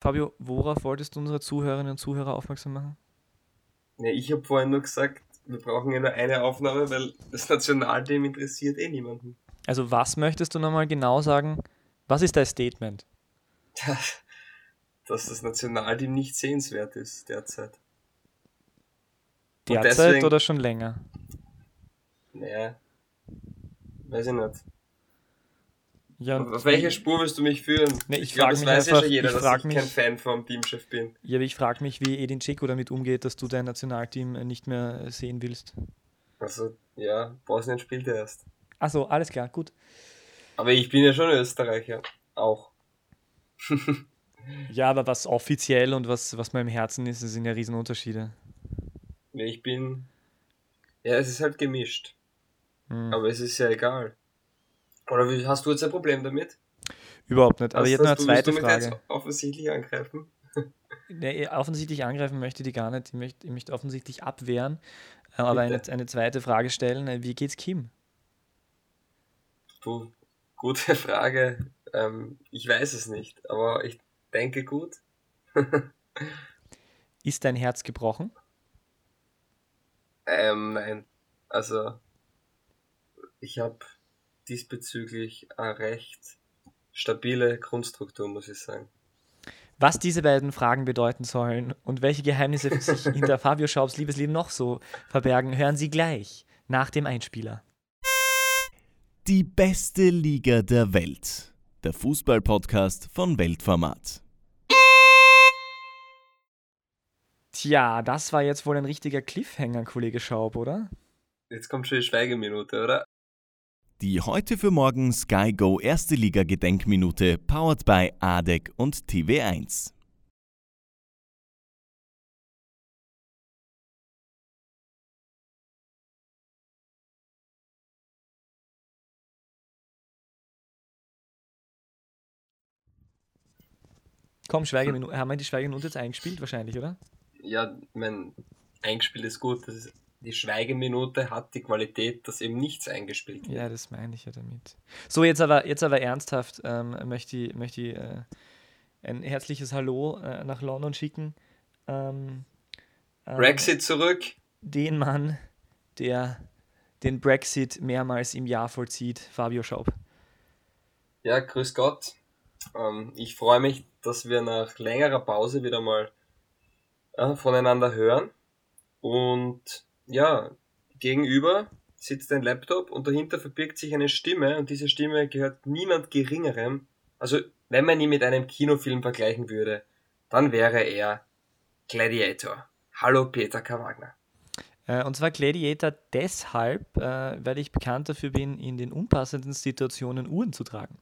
Fabio, worauf wolltest du unsere Zuhörerinnen und Zuhörer aufmerksam machen? Ja, ich habe vorhin nur gesagt, wir brauchen ja nur eine Aufnahme, weil das Nationalteam interessiert eh niemanden. Also was möchtest du nochmal genau sagen? Was ist dein Statement? Dass das Nationalteam nicht sehenswert ist derzeit. Derzeit deswegen, oder schon länger? Naja, weiß ich nicht. Ja, Auf welche Spur willst du mich führen? Nee, ich, ich glaube, das weiß einfach, ja schon jeder, ich dass ich mich, kein Fan vom Teamchef bin. Ja, aber ich frage mich, wie Edin Dzeko damit umgeht, dass du dein Nationalteam nicht mehr sehen willst. Also, ja, Bosnien spielt er erst. Achso, alles klar, gut. Aber ich bin ja schon Österreicher. Auch. ja, aber was offiziell und was, was meinem Herzen ist, das sind ja Riesenunterschiede. Ich bin. Ja, es ist halt gemischt. Hm. Aber es ist ja egal. Oder wie, hast du jetzt ein Problem damit? Überhaupt nicht. Aber hast, jetzt noch eine zweite Frage. Jetzt offensichtlich angreifen? nee, offensichtlich angreifen möchte die gar nicht. Ich möchte, ich möchte offensichtlich abwehren. Äh, aber eine, eine zweite Frage stellen. Äh, wie geht's Kim? Du, gute Frage. Ähm, ich weiß es nicht, aber ich denke gut. Ist dein Herz gebrochen? Ähm, nein. Also, ich habe diesbezüglich eine recht stabile Grundstruktur, muss ich sagen. Was diese beiden Fragen bedeuten sollen und welche Geheimnisse sich hinter Fabio Schaubs Liebesleben noch so verbergen, hören Sie gleich nach dem Einspieler. Die beste Liga der Welt. Der Fußballpodcast von Weltformat. Tja, das war jetzt wohl ein richtiger Cliffhanger, Kollege Schaub, oder? Jetzt kommt schon die Schweigeminute, oder? Die heute für morgen Sky Go Erste Liga Gedenkminute powered by ADEC und TV1. Komm, Schweigeminute. Haben wir die Schweigeminute jetzt eingespielt? Wahrscheinlich, oder? Ja, mein eingespielt ist gut. Das ist die Schweigeminute hat die Qualität, dass eben nichts eingespielt wird. Ja, das meine ich ja damit. So, jetzt aber, jetzt aber ernsthaft ähm, möchte ich, möchte ich äh, ein herzliches Hallo äh, nach London schicken. Ähm, ähm, Brexit zurück. Den Mann, der den Brexit mehrmals im Jahr vollzieht, Fabio Schaub. Ja, grüß Gott. Ähm, ich freue mich, dass wir nach längerer Pause wieder mal äh, voneinander hören. Und ja, gegenüber sitzt ein Laptop und dahinter verbirgt sich eine Stimme und diese Stimme gehört niemand Geringerem. Also, wenn man ihn mit einem Kinofilm vergleichen würde, dann wäre er Gladiator. Hallo Peter K. Wagner. Äh, und zwar Gladiator deshalb, äh, weil ich bekannt dafür bin, in den unpassenden Situationen Uhren zu tragen.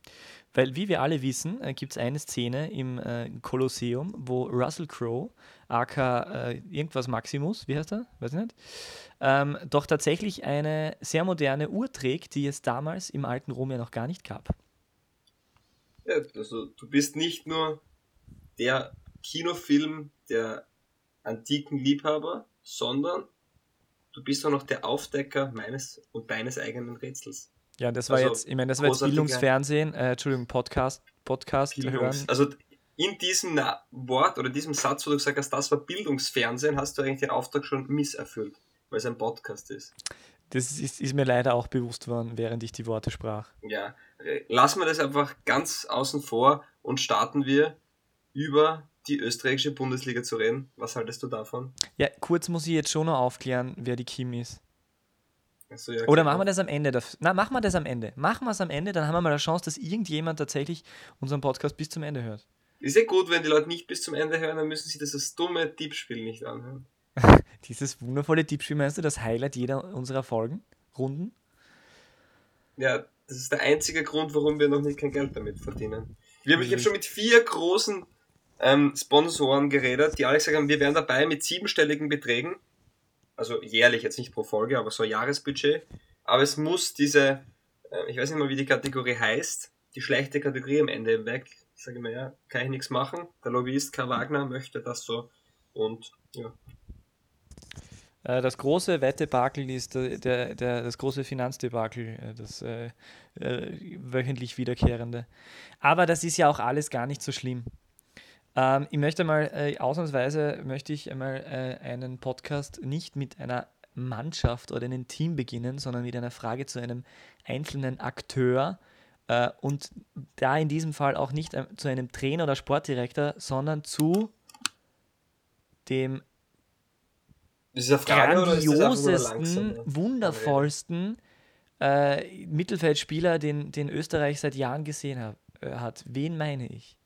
Weil, wie wir alle wissen, äh, gibt es eine Szene im Kolosseum, wo Russell Crowe, aka irgendwas Maximus, wie heißt er? Weiß ich nicht, ähm, doch tatsächlich eine sehr moderne Uhr trägt, die es damals im alten Rom ja noch gar nicht gab. Ja, also du bist nicht nur der Kinofilm der antiken Liebhaber, sondern du bist auch noch der Aufdecker meines und deines eigenen Rätsels. Ja, das war also, jetzt, ich meine, das war jetzt Bildungsfernsehen, äh, Entschuldigung, Podcast, Podcast Bildungs, hören. Also in diesem Wort oder diesem Satz, wo du gesagt hast, das war Bildungsfernsehen, hast du eigentlich den Auftrag schon misserfüllt, weil es ein Podcast ist. Das ist, ist mir leider auch bewusst worden, während ich die Worte sprach. Ja, äh, lassen wir das einfach ganz außen vor und starten wir über die österreichische Bundesliga zu reden. Was haltest du davon? Ja, kurz muss ich jetzt schon noch aufklären, wer die Kim ist. So, ja, Oder machen wir das am Ende? Na, machen wir das am Ende. Machen wir es am Ende, dann haben wir mal eine Chance, dass irgendjemand tatsächlich unseren Podcast bis zum Ende hört. Ist ja gut, wenn die Leute nicht bis zum Ende hören, dann müssen sie das dumme Tippspiel nicht anhören. Dieses wundervolle Tippspiel, meinst du, das Highlight jeder unserer Folgen, Runden? Ja, das ist der einzige Grund, warum wir noch nicht kein Geld damit verdienen. Wir haben, ich habe schon mit vier großen ähm, Sponsoren geredet, die alle gesagt haben, wir wären dabei mit siebenstelligen Beträgen. Also jährlich, jetzt nicht pro Folge, aber so Jahresbudget. Aber es muss diese, äh, ich weiß nicht mal, wie die Kategorie heißt, die schlechte Kategorie am Ende weg. Ich sage immer, ja, kann ich nichts machen. Der Lobbyist Karl Wagner möchte das so. Und ja. Äh, das große Wettebakel ist der, der, der, das große Finanzdebakel, äh, das äh, äh, wöchentlich wiederkehrende. Aber das ist ja auch alles gar nicht so schlimm. Ähm, ich möchte mal, äh, ausnahmsweise möchte ich einmal äh, einen Podcast nicht mit einer Mannschaft oder einem Team beginnen, sondern mit einer Frage zu einem einzelnen Akteur. Äh, und da in diesem Fall auch nicht äh, zu einem Trainer oder Sportdirektor, sondern zu dem Frage, grandiosesten, wundervollsten äh, Mittelfeldspieler, den, den Österreich seit Jahren gesehen hab, äh, hat. Wen meine ich?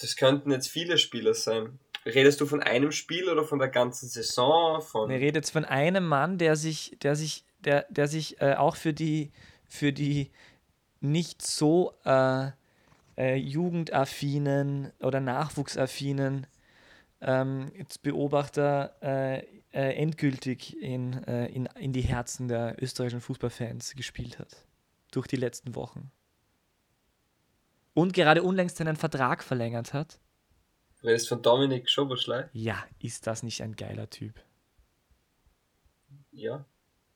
Das könnten jetzt viele Spieler sein. Redest du von einem Spiel oder von der ganzen Saison? Von ich rede jetzt von einem Mann, der sich, der sich, der, der sich äh, auch für die, für die nicht so äh, äh, jugendaffinen oder nachwuchsaffinen ähm, Beobachter äh, äh, endgültig in, äh, in, in die Herzen der österreichischen Fußballfans gespielt hat. Durch die letzten Wochen. Und gerade unlängst seinen Vertrag verlängert hat. Du redest von Dominik Schoberschlei? Ja, ist das nicht ein geiler Typ? Ja.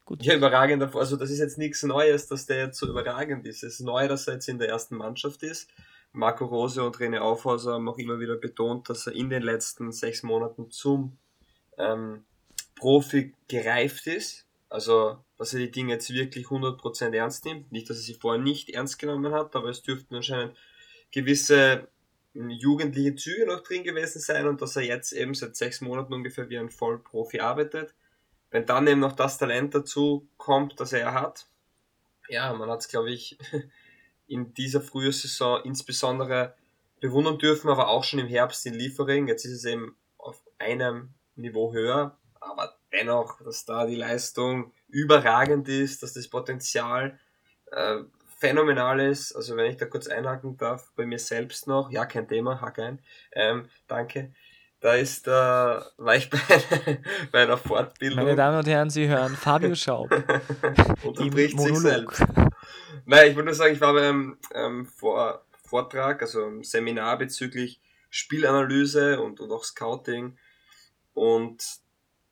Gut. Ja, überragend. Also, das ist jetzt nichts Neues, dass der jetzt so überragend ist. Es ist neu, dass er jetzt in der ersten Mannschaft ist. Marco Rose und René Aufhauser haben auch immer wieder betont, dass er in den letzten sechs Monaten zum ähm, Profi gereift ist. Also, dass er die Dinge jetzt wirklich 100% ernst nimmt. Nicht, dass er sie vorher nicht ernst genommen hat, aber es dürften anscheinend gewisse jugendliche Züge noch drin gewesen sein und dass er jetzt eben seit sechs Monaten ungefähr wie ein Vollprofi arbeitet. Wenn dann eben noch das Talent dazu kommt, das er hat, ja, man hat es, glaube ich, in dieser frühen Saison insbesondere bewundern dürfen, aber auch schon im Herbst in Liefering. Jetzt ist es eben auf einem Niveau höher, aber dennoch, dass da die Leistung überragend ist, dass das Potenzial äh, phänomenal ist. Also wenn ich da kurz einhaken darf, bei mir selbst noch, ja, kein Thema, hack ein, ähm, danke. Da ist, äh, war ich bei, bei einer Fortbildung. Meine Damen und Herren, Sie hören Fabio Schaub. Unterbricht sich selbst. Nein, ich würde nur sagen, ich war beim ähm, Vor Vortrag, also einem Seminar bezüglich Spielanalyse und, und auch Scouting. Und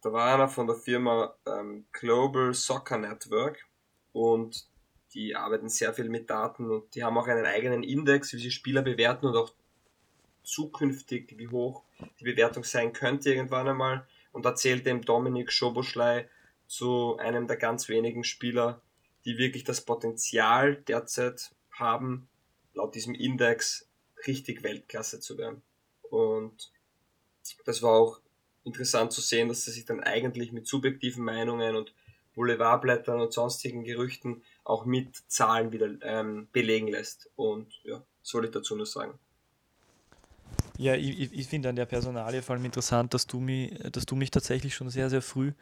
da war einer von der Firma ähm, Global Soccer Network und die arbeiten sehr viel mit Daten und die haben auch einen eigenen Index, wie sie Spieler bewerten und auch zukünftig, wie hoch die Bewertung sein könnte irgendwann einmal. Und da zählt dem Dominik Schoboschlei zu einem der ganz wenigen Spieler, die wirklich das Potenzial derzeit haben, laut diesem Index richtig Weltklasse zu werden. Und das war auch interessant zu sehen, dass er sich dann eigentlich mit subjektiven Meinungen und Boulevardblättern und sonstigen Gerüchten auch mit Zahlen wieder ähm, belegen lässt. Und ja, soll ich dazu nur sagen. Ja, ich, ich finde an der Personalie vor allem interessant, dass du, mich, dass du mich tatsächlich schon sehr, sehr früh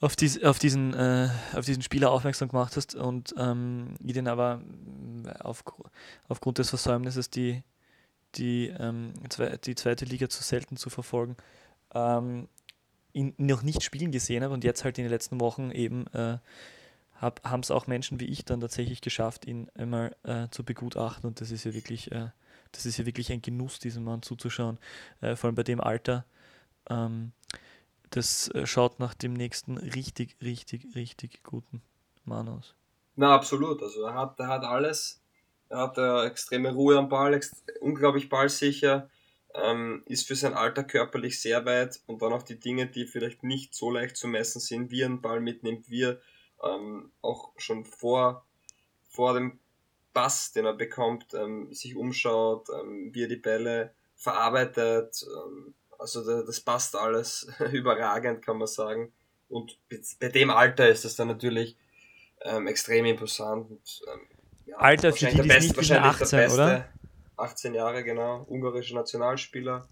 auf, dies, auf, diesen, äh, auf diesen Spieler aufmerksam gemacht hast und ähm, ich den aber äh, auf, aufgrund des Versäumnisses die, die, ähm, die zweite Liga zu selten zu verfolgen, ähm, ihn noch nicht spielen gesehen habe und jetzt halt in den letzten Wochen eben äh, haben es auch Menschen wie ich dann tatsächlich geschafft, ihn einmal äh, zu begutachten und das ist ja wirklich, äh, das ist ja wirklich ein Genuss, diesem Mann zuzuschauen, äh, vor allem bei dem Alter. Ähm, das äh, schaut nach dem nächsten richtig, richtig, richtig guten Mann aus. Na, absolut. Also er hat, er hat alles. Er hat äh, extreme Ruhe am Ball, unglaublich ballsicher, ähm, ist für sein Alter körperlich sehr weit und dann auch die Dinge, die vielleicht nicht so leicht zu messen sind, wie er einen Ball mitnimmt, wie er ähm, auch schon vor, vor dem Pass, den er bekommt, ähm, sich umschaut, ähm, wie er die Bälle verarbeitet, ähm, also das passt alles überragend, kann man sagen. Und bei dem Alter ist das dann natürlich ähm, extrem imposant. Und, ähm, ja, Alter für die, die beste, nicht 18, beste, oder? 18 Jahre, genau. Ungarischer Nationalspieler.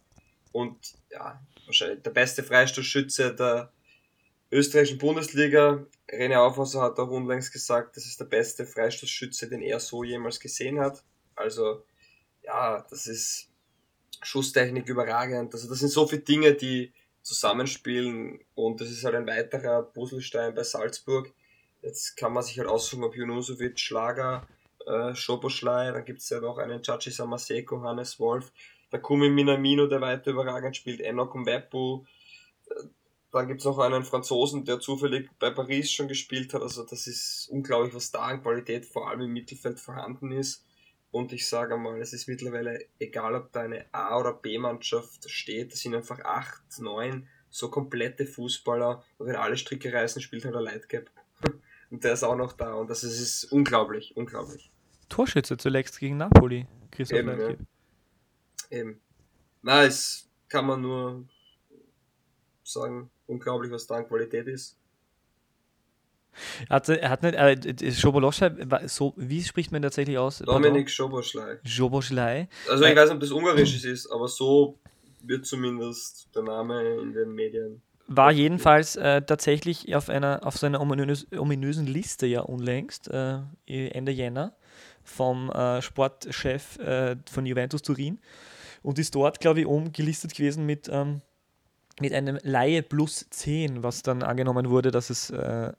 Und ja, wahrscheinlich der beste Freistoßschütze der österreichischen Bundesliga. René Aufhauser hat auch unlängst gesagt, das ist der beste Freistoßschütze, den er so jemals gesehen hat. Also, ja, das ist Schusstechnik überragend. Also das sind so viele Dinge, die zusammenspielen und das ist halt ein weiterer Puzzlestein bei Salzburg. Jetzt kann man sich halt aussuchen, ob Junusovic, Schlager, äh, Schoboschlei, dann gibt es ja noch einen Chachi Samaseko, Hannes Wolf, der Kumi Minamino, der weiter überragend spielt, Enoch Mwepu, dann gibt es noch einen Franzosen, der zufällig bei Paris schon gespielt hat. Also das ist unglaublich, was da an Qualität vor allem im Mittelfeld vorhanden ist. Und ich sage mal, es ist mittlerweile egal, ob da eine A- oder B-Mannschaft steht, das sind einfach acht, neun so komplette Fußballer und wenn alle Stricke reißen, spielt halt der Lightcap. und der ist auch noch da und das ist, ist unglaublich, unglaublich. Torschütze zuletzt gegen Napoli, Christoph Eben, ja. Eben. Na, es kann man nur sagen, unglaublich, was da an Qualität ist. Hat, hat nicht, äh, Schoboloscha, so, wie spricht man tatsächlich aus? Dominik Schoboschlei. Schoboschlei. Also ich weiß nicht, ob das Ungarisch ist, aber so wird zumindest der Name in den Medien. War jedenfalls äh, tatsächlich auf einer auf seiner ominös, ominösen Liste ja unlängst, äh, Ende Jänner, vom äh, Sportchef äh, von Juventus Turin und ist dort, glaube ich, oben gelistet gewesen mit, ähm, mit einem Laie plus 10, was dann angenommen wurde, dass es äh,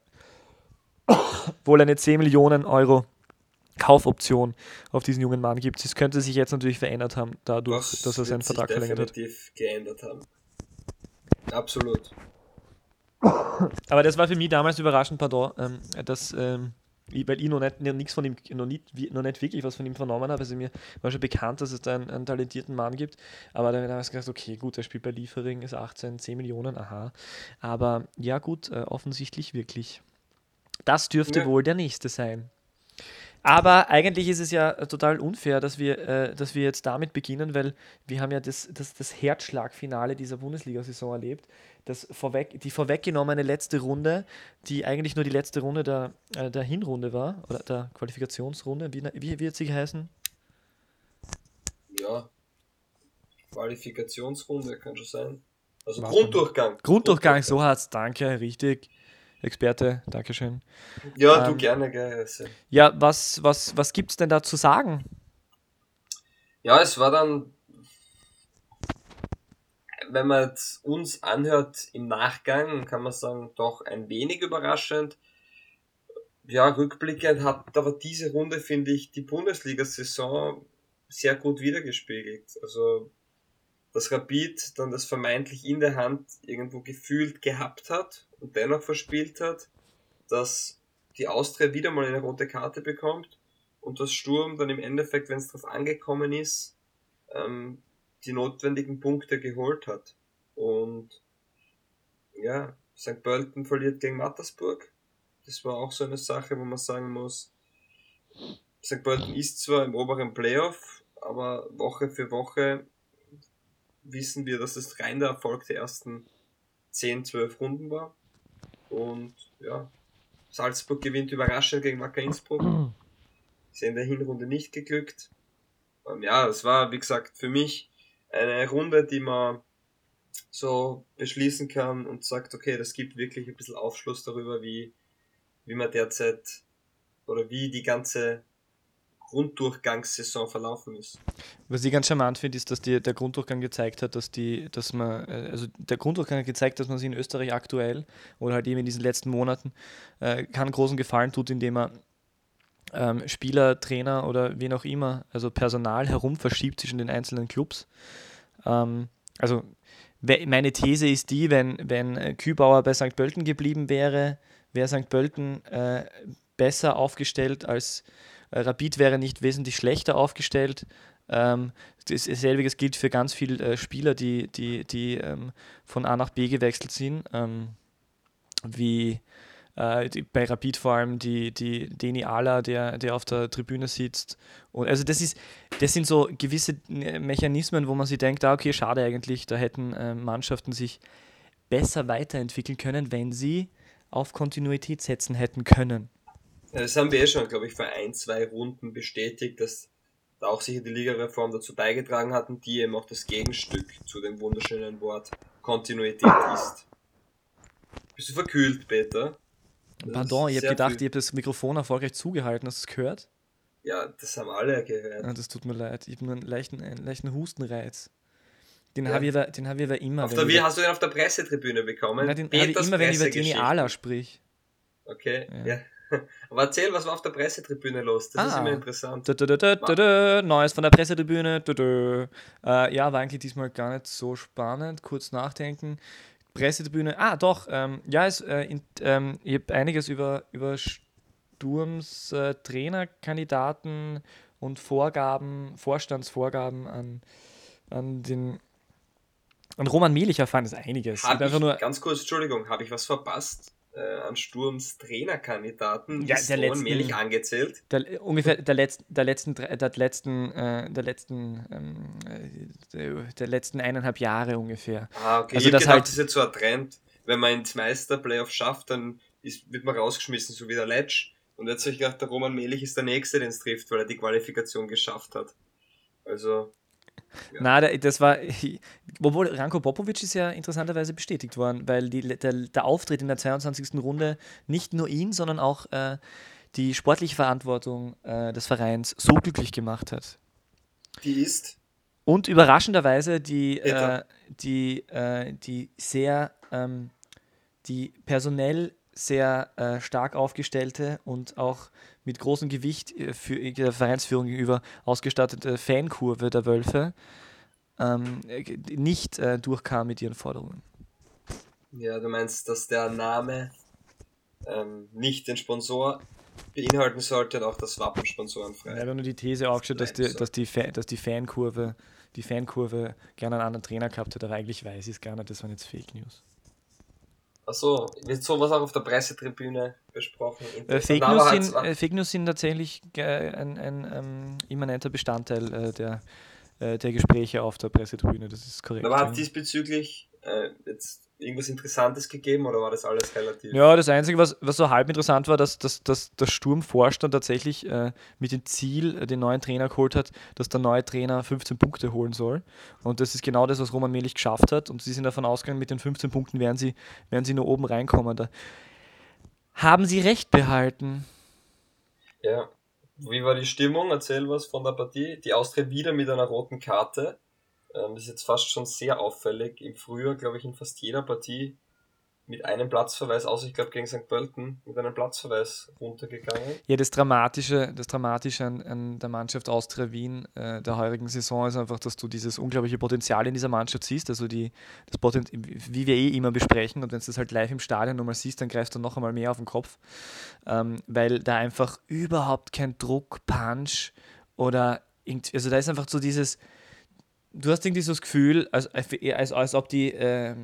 wohl eine 10 Millionen Euro Kaufoption auf diesen jungen Mann gibt. Das könnte sich jetzt natürlich verändert haben, dadurch, Was dass er seinen Vertrag verlängert hat. geändert haben. Absolut. Aber das war für mich damals überraschend, pardon, ähm, dass, ähm, weil ich noch nicht, nichts von ihm, noch nicht, noch nicht wirklich was von ihm vernommen habe. Also mir war schon bekannt, dass es da einen, einen talentierten Mann gibt. Aber da habe ich gedacht, okay, gut, er spielt bei Liefering, ist 18, 10 Millionen, aha. Aber ja, gut, äh, offensichtlich wirklich. Das dürfte ja. wohl der nächste sein. Aber eigentlich ist es ja total unfair, dass wir, äh, dass wir jetzt damit beginnen, weil wir haben ja das, das, das Herzschlagfinale dieser Bundesliga-Saison erlebt. Das vorweg, die vorweggenommene letzte Runde, die eigentlich nur die letzte Runde der, äh, der Hinrunde war, oder der Qualifikationsrunde. Wie, wie wird sie heißen? Ja, Qualifikationsrunde kann schon sein. Also Grunddurchgang. Grunddurchgang, Grunddurchgang. so hat es, danke, richtig. Experte, Dankeschön. Ja, ähm, du gerne, gerne. Ja, was, was, was gibt es denn da zu sagen? Ja, es war dann, wenn man uns anhört im Nachgang, kann man sagen, doch ein wenig überraschend. Ja, rückblickend hat aber diese Runde, finde ich, die Bundesliga-Saison sehr gut wiedergespiegelt. Also, dass Rapid dann das vermeintlich in der Hand irgendwo gefühlt gehabt hat und dennoch verspielt hat, dass die Austria wieder mal eine rote Karte bekommt und das Sturm dann im Endeffekt, wenn es darauf angekommen ist, ähm, die notwendigen Punkte geholt hat. Und ja, St. Pölten verliert gegen Mattersburg. Das war auch so eine Sache, wo man sagen muss, St. Pölten ist zwar im oberen Playoff, aber Woche für Woche wissen wir, dass es rein der Erfolg der ersten 10, 12 Runden war. Und ja, Salzburg gewinnt überraschend gegen Wacker Innsbruck. Ist in der Hinrunde nicht geglückt. Und ja, es war, wie gesagt, für mich eine Runde, die man so beschließen kann und sagt, okay, das gibt wirklich ein bisschen Aufschluss darüber, wie, wie man derzeit oder wie die ganze Grunddurchgangssaison verlaufen ist. Was ich ganz charmant finde, ist, dass die, der Grunddurchgang gezeigt hat, dass die, dass man, äh, also der Grunddurchgang hat gezeigt, dass man sich in Österreich aktuell oder halt eben in diesen letzten Monaten äh, keinen großen Gefallen tut, indem man ähm, Spieler, Trainer oder wen auch immer, also Personal herum verschiebt zwischen den einzelnen Clubs. Ähm, also meine These ist die, wenn, wenn äh, Kübauer bei St. Pölten geblieben wäre, wäre St. Pölten äh, besser aufgestellt als Rapid wäre nicht wesentlich schlechter aufgestellt. Ähm, selbiges gilt für ganz viele äh, Spieler, die, die, die ähm, von A nach B gewechselt sind, ähm, wie äh, die, bei Rapid vor allem die, die Deni Ala, der, der auf der Tribüne sitzt. Und also das ist, das sind so gewisse äh, Mechanismen, wo man sich denkt, ah, okay, schade eigentlich, da hätten äh, Mannschaften sich besser weiterentwickeln können, wenn sie auf Kontinuität setzen hätten können. Das haben wir eh schon, glaube ich, vor ein, zwei Runden bestätigt, dass da auch sicher die Ligareform dazu beigetragen hatten, die eben auch das Gegenstück zu dem wunderschönen Wort Kontinuität ist. Bist du verkühlt, Peter? Das Pardon, ich habe gedacht, ich habe das Mikrofon erfolgreich zugehalten. Hast du es gehört? Ja, das haben alle gehört. Ja, das tut mir leid. Ich habe nur einen leichten, einen leichten Hustenreiz. Den ja. habe ich, den hab ich aber immer. Auf der, wie hast du den auf der Pressetribüne bekommen? Nein, den habe ich immer, wenn ich über Dini Ala sprich. Okay, ja. ja. Aber erzähl, was war auf der Pressetribüne los? Das ah. ist immer interessant. Da, da, da, Neues von der Pressetribüne. Äh, ja, war eigentlich diesmal gar nicht so spannend. Kurz nachdenken. Pressetribüne. Ah, doch. Ähm, ja, es, äh, in, ähm, ich habe einiges über, über Sturms äh, Trainerkandidaten und Vorgaben, Vorstandsvorgaben an, an den an Roman Melich erfahren ist einiges. Hab ich, nur, ganz kurz, Entschuldigung, habe ich was verpasst? Äh, an Sturms Trainerkandidaten ja, der letzten, Melich angezählt? Der, ungefähr der letzten, der letzten, der letzten, äh, der letzten, ähm, der, der, letzten eineinhalb Jahre ungefähr. Ah, okay. Also ich das gedacht, halt, das ist jetzt so ein Trend. Wenn man ins Meister-Playoff schafft, dann ist, wird man rausgeschmissen, so wie der Letsch. Und jetzt habe ich gedacht, der Roman Melich ist der Nächste, den es trifft, weil er die Qualifikation geschafft hat. Also. Ja. Na, das war, obwohl Ranko Popovic ist ja interessanterweise bestätigt worden, weil die, der, der Auftritt in der 22. Runde nicht nur ihn, sondern auch äh, die sportliche Verantwortung äh, des Vereins so glücklich gemacht hat. Die ist? Und überraschenderweise die, äh, die, äh, die sehr, ähm, die personell sehr äh, stark aufgestellte und auch mit großem Gewicht äh, für der Vereinsführung gegenüber ausgestattete Fankurve der Wölfe ähm, nicht äh, durchkam mit ihren Forderungen. Ja, du meinst, dass der Name ähm, nicht den Sponsor beinhalten sollte und auch das Wappen sponsorenfrei. Ja, nur die These aufgestellt, dass die, dass, die dass die Fankurve die Fankurve gerne einen anderen Trainer gehabt hätte, aber eigentlich weiß ich es gar nicht, das waren jetzt Fake News. Achso, wird sowas auch auf der Pressetribüne besprochen? Äh, Fake, News sind, äh, Fake, News sind, tatsächlich äh, ein, ein ähm, immanenter Bestandteil äh, der, äh, der Gespräche auf der Pressetribüne, das ist korrekt. Aber hat diesbezüglich jetzt irgendwas Interessantes gegeben oder war das alles relativ? Ja, das Einzige, was, was so halb interessant war, dass, dass, dass der Sturmvorstand tatsächlich äh, mit dem Ziel äh, den neuen Trainer geholt hat, dass der neue Trainer 15 Punkte holen soll. Und das ist genau das, was Roman Melich geschafft hat. Und sie sind davon ausgegangen, mit den 15 Punkten werden sie, werden sie nur oben reinkommen. Da haben sie recht behalten. Ja. Wie war die Stimmung? Erzähl was von der Partie. Die Austria wieder mit einer roten Karte. Ähm, das ist jetzt fast schon sehr auffällig. Im Frühjahr, glaube ich, in fast jeder Partie mit einem Platzverweis, außer ich glaube gegen St. Pölten, mit einem Platzverweis runtergegangen. Ja, das Dramatische, das Dramatische an, an der Mannschaft Austria Wien äh, der heurigen Saison ist einfach, dass du dieses unglaubliche Potenzial in dieser Mannschaft siehst. Also die, das Potenzial, wie wir eh immer besprechen, und wenn du das halt live im Stadion nochmal siehst, dann greifst du noch einmal mehr auf den Kopf. Ähm, weil da einfach überhaupt kein Druck, Punch oder also da ist einfach so dieses, du hast irgendwie so das Gefühl, als, als, als ob die, äh,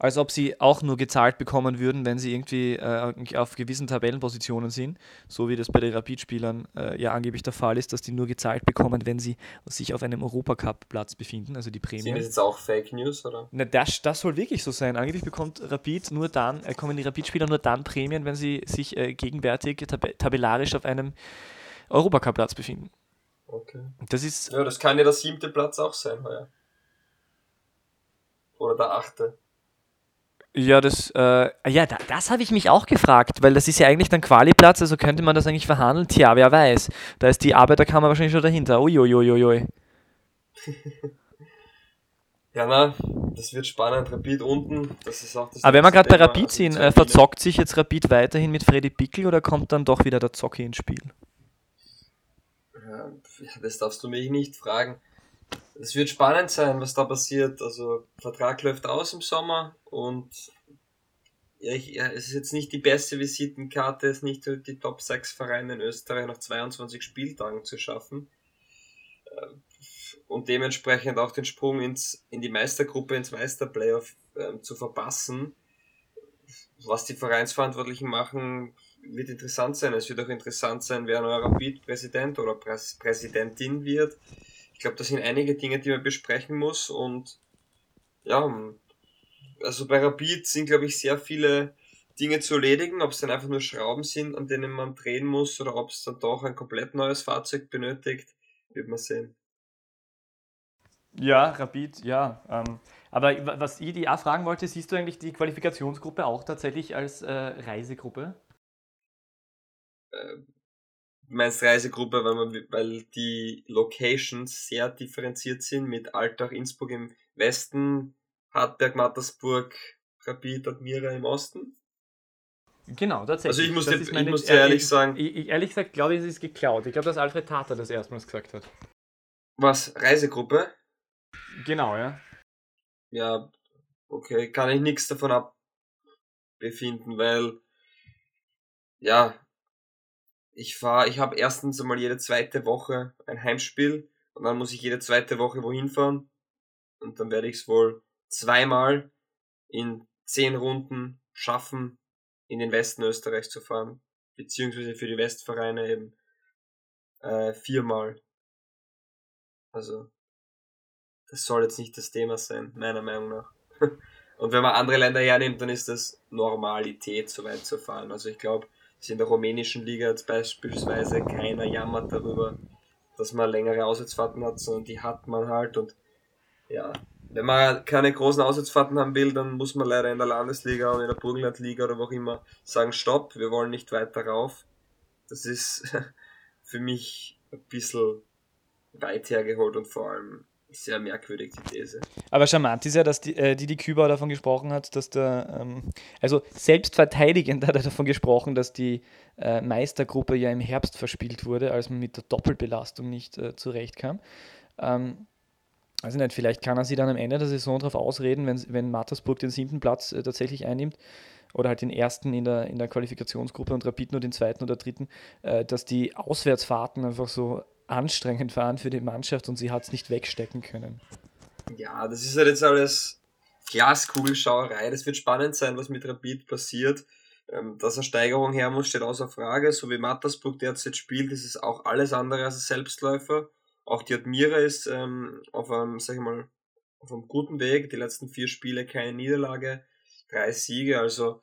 als ob sie auch nur gezahlt bekommen würden, wenn sie irgendwie äh, auf gewissen Tabellenpositionen sind, so wie das bei den Rapid-Spielern äh, ja angeblich der Fall ist, dass die nur gezahlt bekommen, wenn sie sich auf einem Europacup-Platz befinden, also die Prämie. Sind das jetzt auch Fake News, oder? Na, das, das soll wirklich so sein. Angeblich bekommt Rapid nur dann, äh, kommen die Rapid-Spieler nur dann Prämien, wenn sie sich äh, gegenwärtig tab tabellarisch auf einem Europacup-Platz befinden. Okay. Das ist. Ja, das kann ja der siebte Platz auch sein heuer. Oder der achte. Ja, das, äh, ja, da, das habe ich mich auch gefragt, weil das ist ja eigentlich dann Quali-Platz, also könnte man das eigentlich verhandeln? Tja, wer weiß. Da ist die Arbeiterkammer wahrscheinlich schon dahinter. Uiuiuiui. ja, na, das wird spannend. Rapid unten, das ist auch das. Aber wenn wir gerade bei Rapid sind, äh, verzockt sich jetzt Rapid weiterhin mit Freddy Pickel oder kommt dann doch wieder der Zocki ins Spiel? Ja, das darfst du mich nicht fragen. Es wird spannend sein, was da passiert. Also, Vertrag läuft aus im Sommer und ja, ich, ja, es ist jetzt nicht die beste Visitenkarte, es ist nicht die Top 6 Vereine in Österreich nach 22 Spieltagen zu schaffen. Und dementsprechend auch den Sprung ins, in die Meistergruppe, ins Meisterplayoff äh, zu verpassen. Was die Vereinsverantwortlichen machen, wird interessant sein. Es wird auch interessant sein, wer neuer Rapid-Präsident oder Präs Präsidentin wird. Ich glaube, das sind einige Dinge, die man besprechen muss und ja, also bei Rapid sind, glaube ich, sehr viele Dinge zu erledigen, ob es dann einfach nur Schrauben sind, an denen man drehen muss oder ob es dann doch ein komplett neues Fahrzeug benötigt, wird man sehen. Ja, Rapid, ja. Ähm, aber was ich die auch fragen wollte, siehst du eigentlich die Qualifikationsgruppe auch tatsächlich als äh, Reisegruppe? Äh, meinst Reisegruppe, weil, man, weil die Locations sehr differenziert sind mit Altach, Innsbruck im Westen, Hartberg, Mattersburg, Rapid, Admira im Osten? Genau, tatsächlich. Also ich muss, dir, meine, ich muss dir ehrlich sagen... Ich, ich, ehrlich gesagt glaube ich, es ist geklaut. Ich glaube, dass Alfred Tata das erstmals gesagt hat. Was? Reisegruppe? Genau, ja. Ja, okay, kann ich nichts davon abbefinden, weil ja, ich fahre, ich habe erstens einmal jede zweite Woche ein Heimspiel und dann muss ich jede zweite Woche wohin fahren und dann werde ich es wohl zweimal in zehn Runden schaffen, in den Westen Österreichs zu fahren, beziehungsweise für die Westvereine eben äh, viermal. Also das soll jetzt nicht das Thema sein, meiner Meinung nach. Und wenn man andere Länder hernimmt, dann ist das Normalität, so weit zu fahren. Also ich glaube, in der rumänischen Liga jetzt beispielsweise keiner jammert darüber, dass man längere Auswärtsfahrten hat, sondern die hat man halt. Und ja, wenn man keine großen Auswärtsfahrten haben will, dann muss man leider in der Landesliga und in der Burgenlandliga oder wo auch immer sagen, stopp, wir wollen nicht weiter rauf. Das ist für mich ein bisschen weit hergeholt und vor allem sehr merkwürdig, die These. Aber charmant ist ja, dass die, äh, die, die Kübauer davon gesprochen hat, dass der, ähm, also selbstverteidigend hat er davon gesprochen, dass die äh, Meistergruppe ja im Herbst verspielt wurde, als man mit der Doppelbelastung nicht äh, zurechtkam. Ähm, also nicht, vielleicht kann er sie dann am Ende der Saison darauf ausreden, wenn, wenn Mattersburg den siebten Platz äh, tatsächlich einnimmt oder halt den ersten in der, in der Qualifikationsgruppe und Rapid nur den zweiten oder dritten, äh, dass die Auswärtsfahrten einfach so anstrengend waren für die Mannschaft und sie hat es nicht wegstecken können. Ja, das ist halt jetzt alles Glaskugelschauerei. Das wird spannend sein, was mit Rapid passiert. Ähm, dass eine Steigerung her muss, steht außer Frage. So wie Mattersburg derzeit spielt, ist es auch alles andere als ein Selbstläufer. Auch die Admira ist ähm, auf einem, sag ich mal, auf einem guten Weg. Die letzten vier Spiele keine Niederlage, drei Siege. Also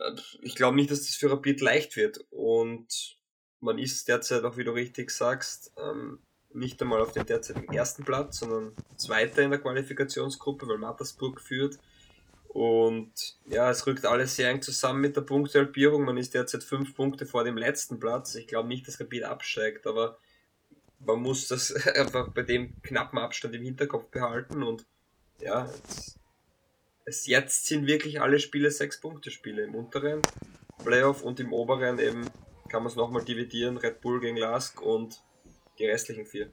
äh, ich glaube nicht, dass das für Rapid leicht wird. Und man ist derzeit auch, wie du richtig sagst, ähm, nicht einmal auf dem derzeitigen ersten Platz, sondern zweiter in der Qualifikationsgruppe, weil Mattersburg führt. Und ja, es rückt alles sehr eng zusammen mit der Punktehalbierung. Man ist derzeit fünf Punkte vor dem letzten Platz. Ich glaube nicht, dass Rapid absteigt, aber man muss das einfach bei dem knappen Abstand im Hinterkopf behalten. Und ja, es, jetzt sind wirklich alle Spiele sechs Punkte Spiele im unteren Playoff und im oberen eben kann man es nochmal dividieren, Red Bull gegen Lask und die restlichen vier.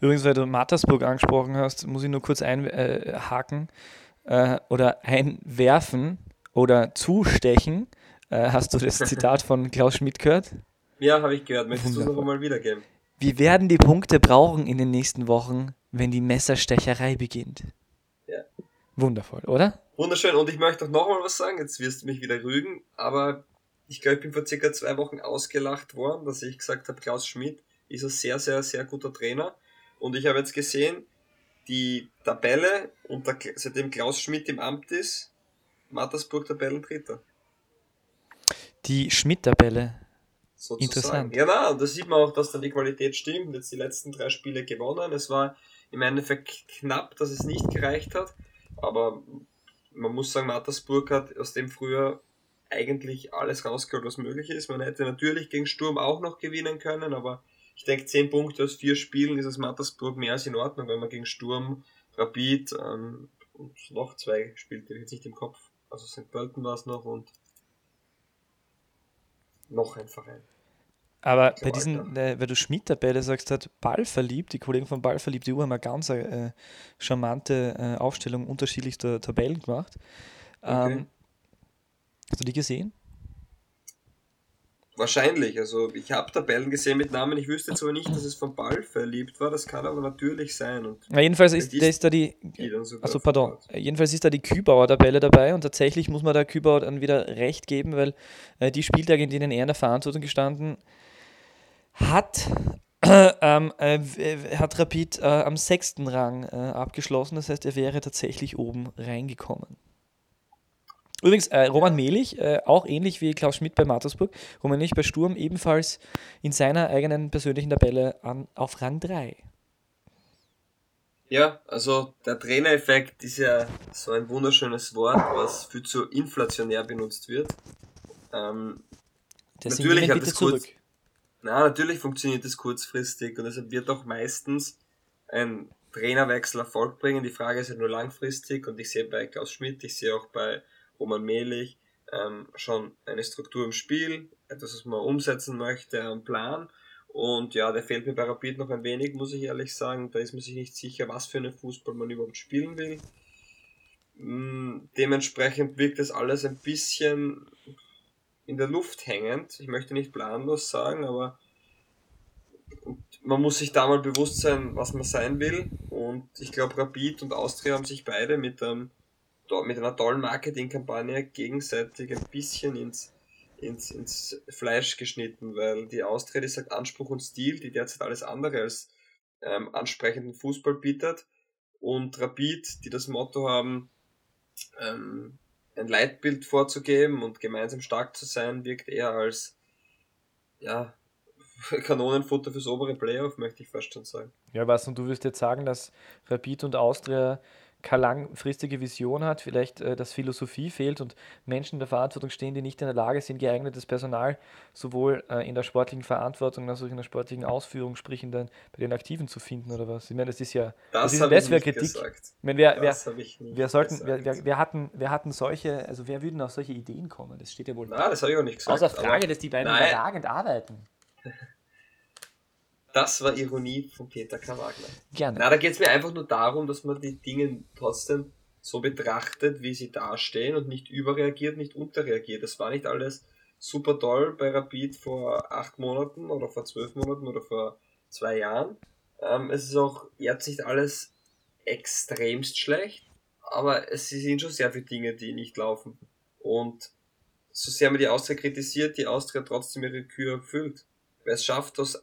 Übrigens, weil du Mattersburg angesprochen hast, muss ich nur kurz einhaken äh, oder einwerfen oder zustechen. Äh, hast du das Zitat von Klaus Schmidt gehört? Ja, habe ich gehört. Möchtest du es noch einmal wiedergeben? Wir werden die Punkte brauchen in den nächsten Wochen, wenn die Messerstecherei beginnt. Ja. Wundervoll, oder? Wunderschön. Und ich möchte auch noch mal was sagen. Jetzt wirst du mich wieder rügen, aber ich glaube, ich bin vor circa zwei Wochen ausgelacht worden, dass ich gesagt habe, Klaus Schmidt ist ein sehr, sehr, sehr guter Trainer. Und ich habe jetzt gesehen, die Tabelle, unter, seitdem Klaus Schmidt im Amt ist, Mattersburg Tabellendritter. Die Schmidt-Tabelle. Interessant. Ja, na, und da sieht man auch, dass dann die Qualität stimmt. Jetzt die letzten drei Spiele gewonnen. Es war im Endeffekt knapp, dass es nicht gereicht hat. Aber man muss sagen, Mattersburg hat aus dem früher eigentlich alles rausgeholt, was möglich ist. Man hätte natürlich gegen Sturm auch noch gewinnen können, aber ich denke, 10 Punkte aus vier Spielen ist es Mattersburg mehr als in Ordnung, wenn man gegen Sturm, Rapid ähm, und noch zwei spielt, ich jetzt nicht im Kopf. Also St. Pölten war es noch und noch ein Verein. Aber bei diesen, äh, weil du Schmidt-Tabelle sagst, hat Ball verliebt, die Kollegen von Ball verliebt, die Uhr haben eine ganz äh, charmante äh, Aufstellung unterschiedlichster Tabellen gemacht. Okay. Ähm, Hast du die gesehen? Wahrscheinlich. Also ich habe Tabellen gesehen mit Namen. Ich wüsste zwar nicht, dass es vom Ball verliebt war. Das kann aber natürlich sein. Und ja, jedenfalls ist, da ist da die. Also pardon. Jedenfalls ist da die Kübauer Tabelle dabei und tatsächlich muss man der Kübauer dann wieder recht geben, weil äh, die Spieltage, in denen er in der Verantwortung gestanden hat, ähm, äh, hat Rapid äh, am sechsten Rang äh, abgeschlossen. Das heißt, er wäre tatsächlich oben reingekommen. Übrigens, äh, Roman Mehlich, äh, auch ähnlich wie Klaus Schmidt bei Mattersburg, Roman Mehlich bei Sturm ebenfalls in seiner eigenen persönlichen Tabelle an, auf Rang 3. Ja, also der Trainereffekt ist ja so ein wunderschönes Wort, was viel zu inflationär benutzt wird. Ähm, natürlich hat es kurz, na, natürlich funktioniert das kurzfristig und deshalb wird auch meistens ein Trainerwechsel Erfolg bringen. Die Frage ist ja nur langfristig und ich sehe bei Klaus Schmidt, ich sehe auch bei Roman Mehlich ähm, schon eine Struktur im Spiel, etwas, was man umsetzen möchte, einen Plan. Und ja, der fehlt mir bei Rapid noch ein wenig, muss ich ehrlich sagen. Da ist man sich nicht sicher, was für einen Fußball man überhaupt spielen will. Mm, dementsprechend wirkt das alles ein bisschen in der Luft hängend. Ich möchte nicht planlos sagen, aber man muss sich da mal bewusst sein, was man sein will. Und ich glaube, Rapid und Austria haben sich beide mit, einem, mit einer tollen Marketingkampagne gegenseitig ein bisschen ins, ins, ins Fleisch geschnitten, weil die Austria, die sagt Anspruch und Stil, die derzeit alles andere als ähm, ansprechenden Fußball bietet. Und Rapid, die das Motto haben, ähm, ein Leitbild vorzugeben und gemeinsam stark zu sein, wirkt eher als ja, Kanonenfutter fürs obere Playoff, möchte ich fast schon sagen. Ja, was, und du wirst jetzt sagen, dass Rapid und Austria keine langfristige Vision hat, vielleicht äh, dass Philosophie fehlt und Menschen in der Verantwortung stehen, die nicht in der Lage sind, geeignetes Personal sowohl äh, in der sportlichen Verantwortung als auch in der sportlichen Ausführung, sprich in den, bei den Aktiven zu finden oder was? Ich meine, das ist ja das, das, ist das wäre Kritik. Gesagt. Ich meine, wer, wer, wir sollten, wer, wer, wer, hatten, wer hatten solche, also wer würden auf solche Ideen kommen? Das steht ja wohl. Nein, das habe ich auch nicht gesagt. Außer Frage, dass die beiden nein. überragend arbeiten. Das war Ironie von Peter K. Wagner. Gerne. Na, da geht es mir einfach nur darum, dass man die Dinge trotzdem so betrachtet, wie sie dastehen und nicht überreagiert, nicht unterreagiert. Das war nicht alles super toll bei Rapid vor acht Monaten oder vor zwölf Monaten oder vor zwei Jahren. Ähm, es ist auch jetzt nicht alles extremst schlecht, aber es sind schon sehr viele Dinge, die nicht laufen. Und so sehr man die Austria kritisiert, die Austria trotzdem ihre Kür erfüllt. Wer es schafft, aus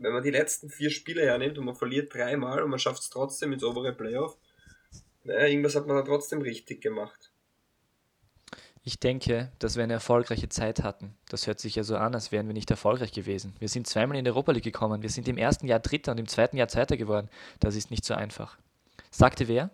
wenn man die letzten vier Spiele hernimmt und man verliert dreimal und man schafft es trotzdem ins obere Playoff, naja, irgendwas hat man da trotzdem richtig gemacht. Ich denke, dass wir eine erfolgreiche Zeit hatten. Das hört sich ja so an, als wären wir nicht erfolgreich gewesen. Wir sind zweimal in die Europa League gekommen. Wir sind im ersten Jahr Dritter und im zweiten Jahr Zweiter geworden. Das ist nicht so einfach. Sagte wer?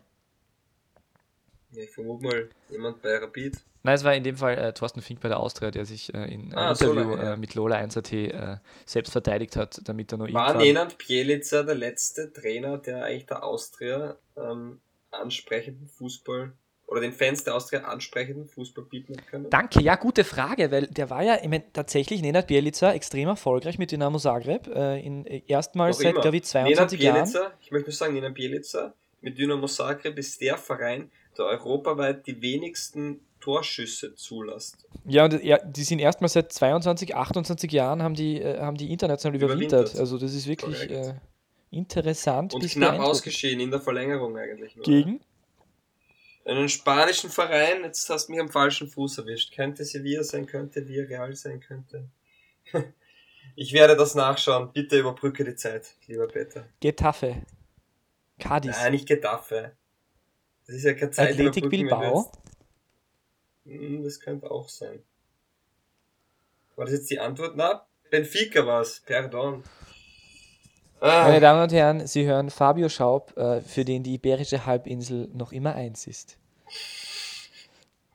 Ich vermute mal jemand bei Rapid. Nein, es war in dem Fall äh, Thorsten Fink bei der Austria, der sich äh, in einem ah, Interview so äh, mit Lola 1AT äh, selbst verteidigt hat, damit er nur War Nenad Pielica der letzte Trainer, der eigentlich der Austria ähm, ansprechenden Fußball oder den Fans der Austria ansprechenden Fußball bieten können? Danke, ja, gute Frage, weil der war ja ich mein, tatsächlich Nenad Bielica extrem erfolgreich mit Dynamo Zagreb. Äh, in, äh, erstmals seit, glaube ich, 22 Nenad Bielica, Jahren. Ich möchte nur sagen, Nenad Bielica mit Dynamo Zagreb ist der Verein, der europaweit die wenigsten Torschüsse zulässt. Ja, und die sind erstmal seit 22, 28 Jahren haben die, äh, haben die international überwintert. überwintert. Also das ist wirklich äh, interessant. Und knapp ausgeschieden in der Verlängerung eigentlich. Nur. Gegen? Einen spanischen Verein, jetzt hast du mich am falschen Fuß erwischt. Könnte Sevilla sein, könnte Villarreal sein, könnte. ich werde das nachschauen. Bitte überbrücke die Zeit, lieber Peter. Getafe. Cadiz. Nein, nicht Getafe. Das ist ja keine Zeit. Athletic Bilbao. Das könnte auch sein. War das jetzt die Antwort? Na, Benfica war es. Pardon. Ah. Meine Damen und Herren, Sie hören Fabio Schaub, äh, für den die Iberische Halbinsel noch immer eins ist.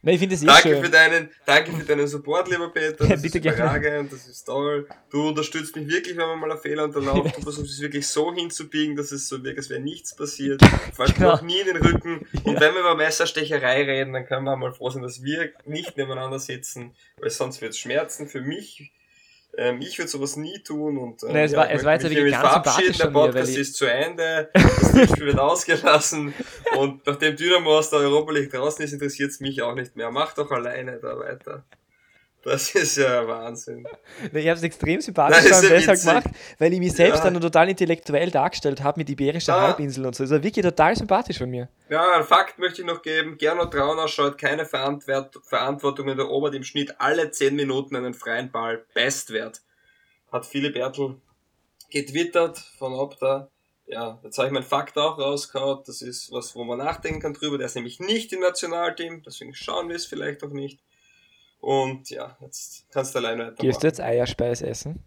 Nein, ich finde es eh danke schön. Für deinen, danke für deinen Support, lieber Peter. Das Bitte ist überragend, das ist toll. Du unterstützt mich wirklich, wenn man mal einen Fehler unterlauft. Du versuchst es wirklich so hinzubiegen, dass es so wirkt, als wäre nichts passiert. Fällt genau. noch nie in den Rücken. Und wenn wir über Messerstecherei reden, dann können wir mal froh sein, dass wir nicht nebeneinander sitzen, weil sonst wird es Schmerzen für mich ähm, ich würde sowas nie tun und äh, Nein, es ja, war, es war jetzt wirklich ganz sympathisch Der Podcast mir, ist zu Ende, das Spiel wird ausgelassen und nachdem Dynamo aus der Europa League draußen ist, interessiert es mich auch nicht mehr. Mach doch alleine da weiter. Das ist ja Wahnsinn. Ich habe es extrem sympathisch ja deshalb gemacht, weil ich mich selbst ja. dann total intellektuell dargestellt habe mit Iberischer ah. Halbinsel und so. Das war wirklich total sympathisch von mir. Ja, ein Fakt möchte ich noch geben. Gernot Trauner schaut keine Verantwortung in der Obert im Schnitt alle 10 Minuten einen freien Ball. Bestwert. Hat Philipp Ertl getwittert von Opta. Ja, jetzt habe ich meinen Fakt auch rausgehauen. Das ist was, wo man nachdenken kann drüber. Der ist nämlich nicht im Nationalteam, deswegen schauen wir es vielleicht auch nicht. Und ja, jetzt kannst du alleine weitermachen. Gehst du jetzt Eierspeis essen?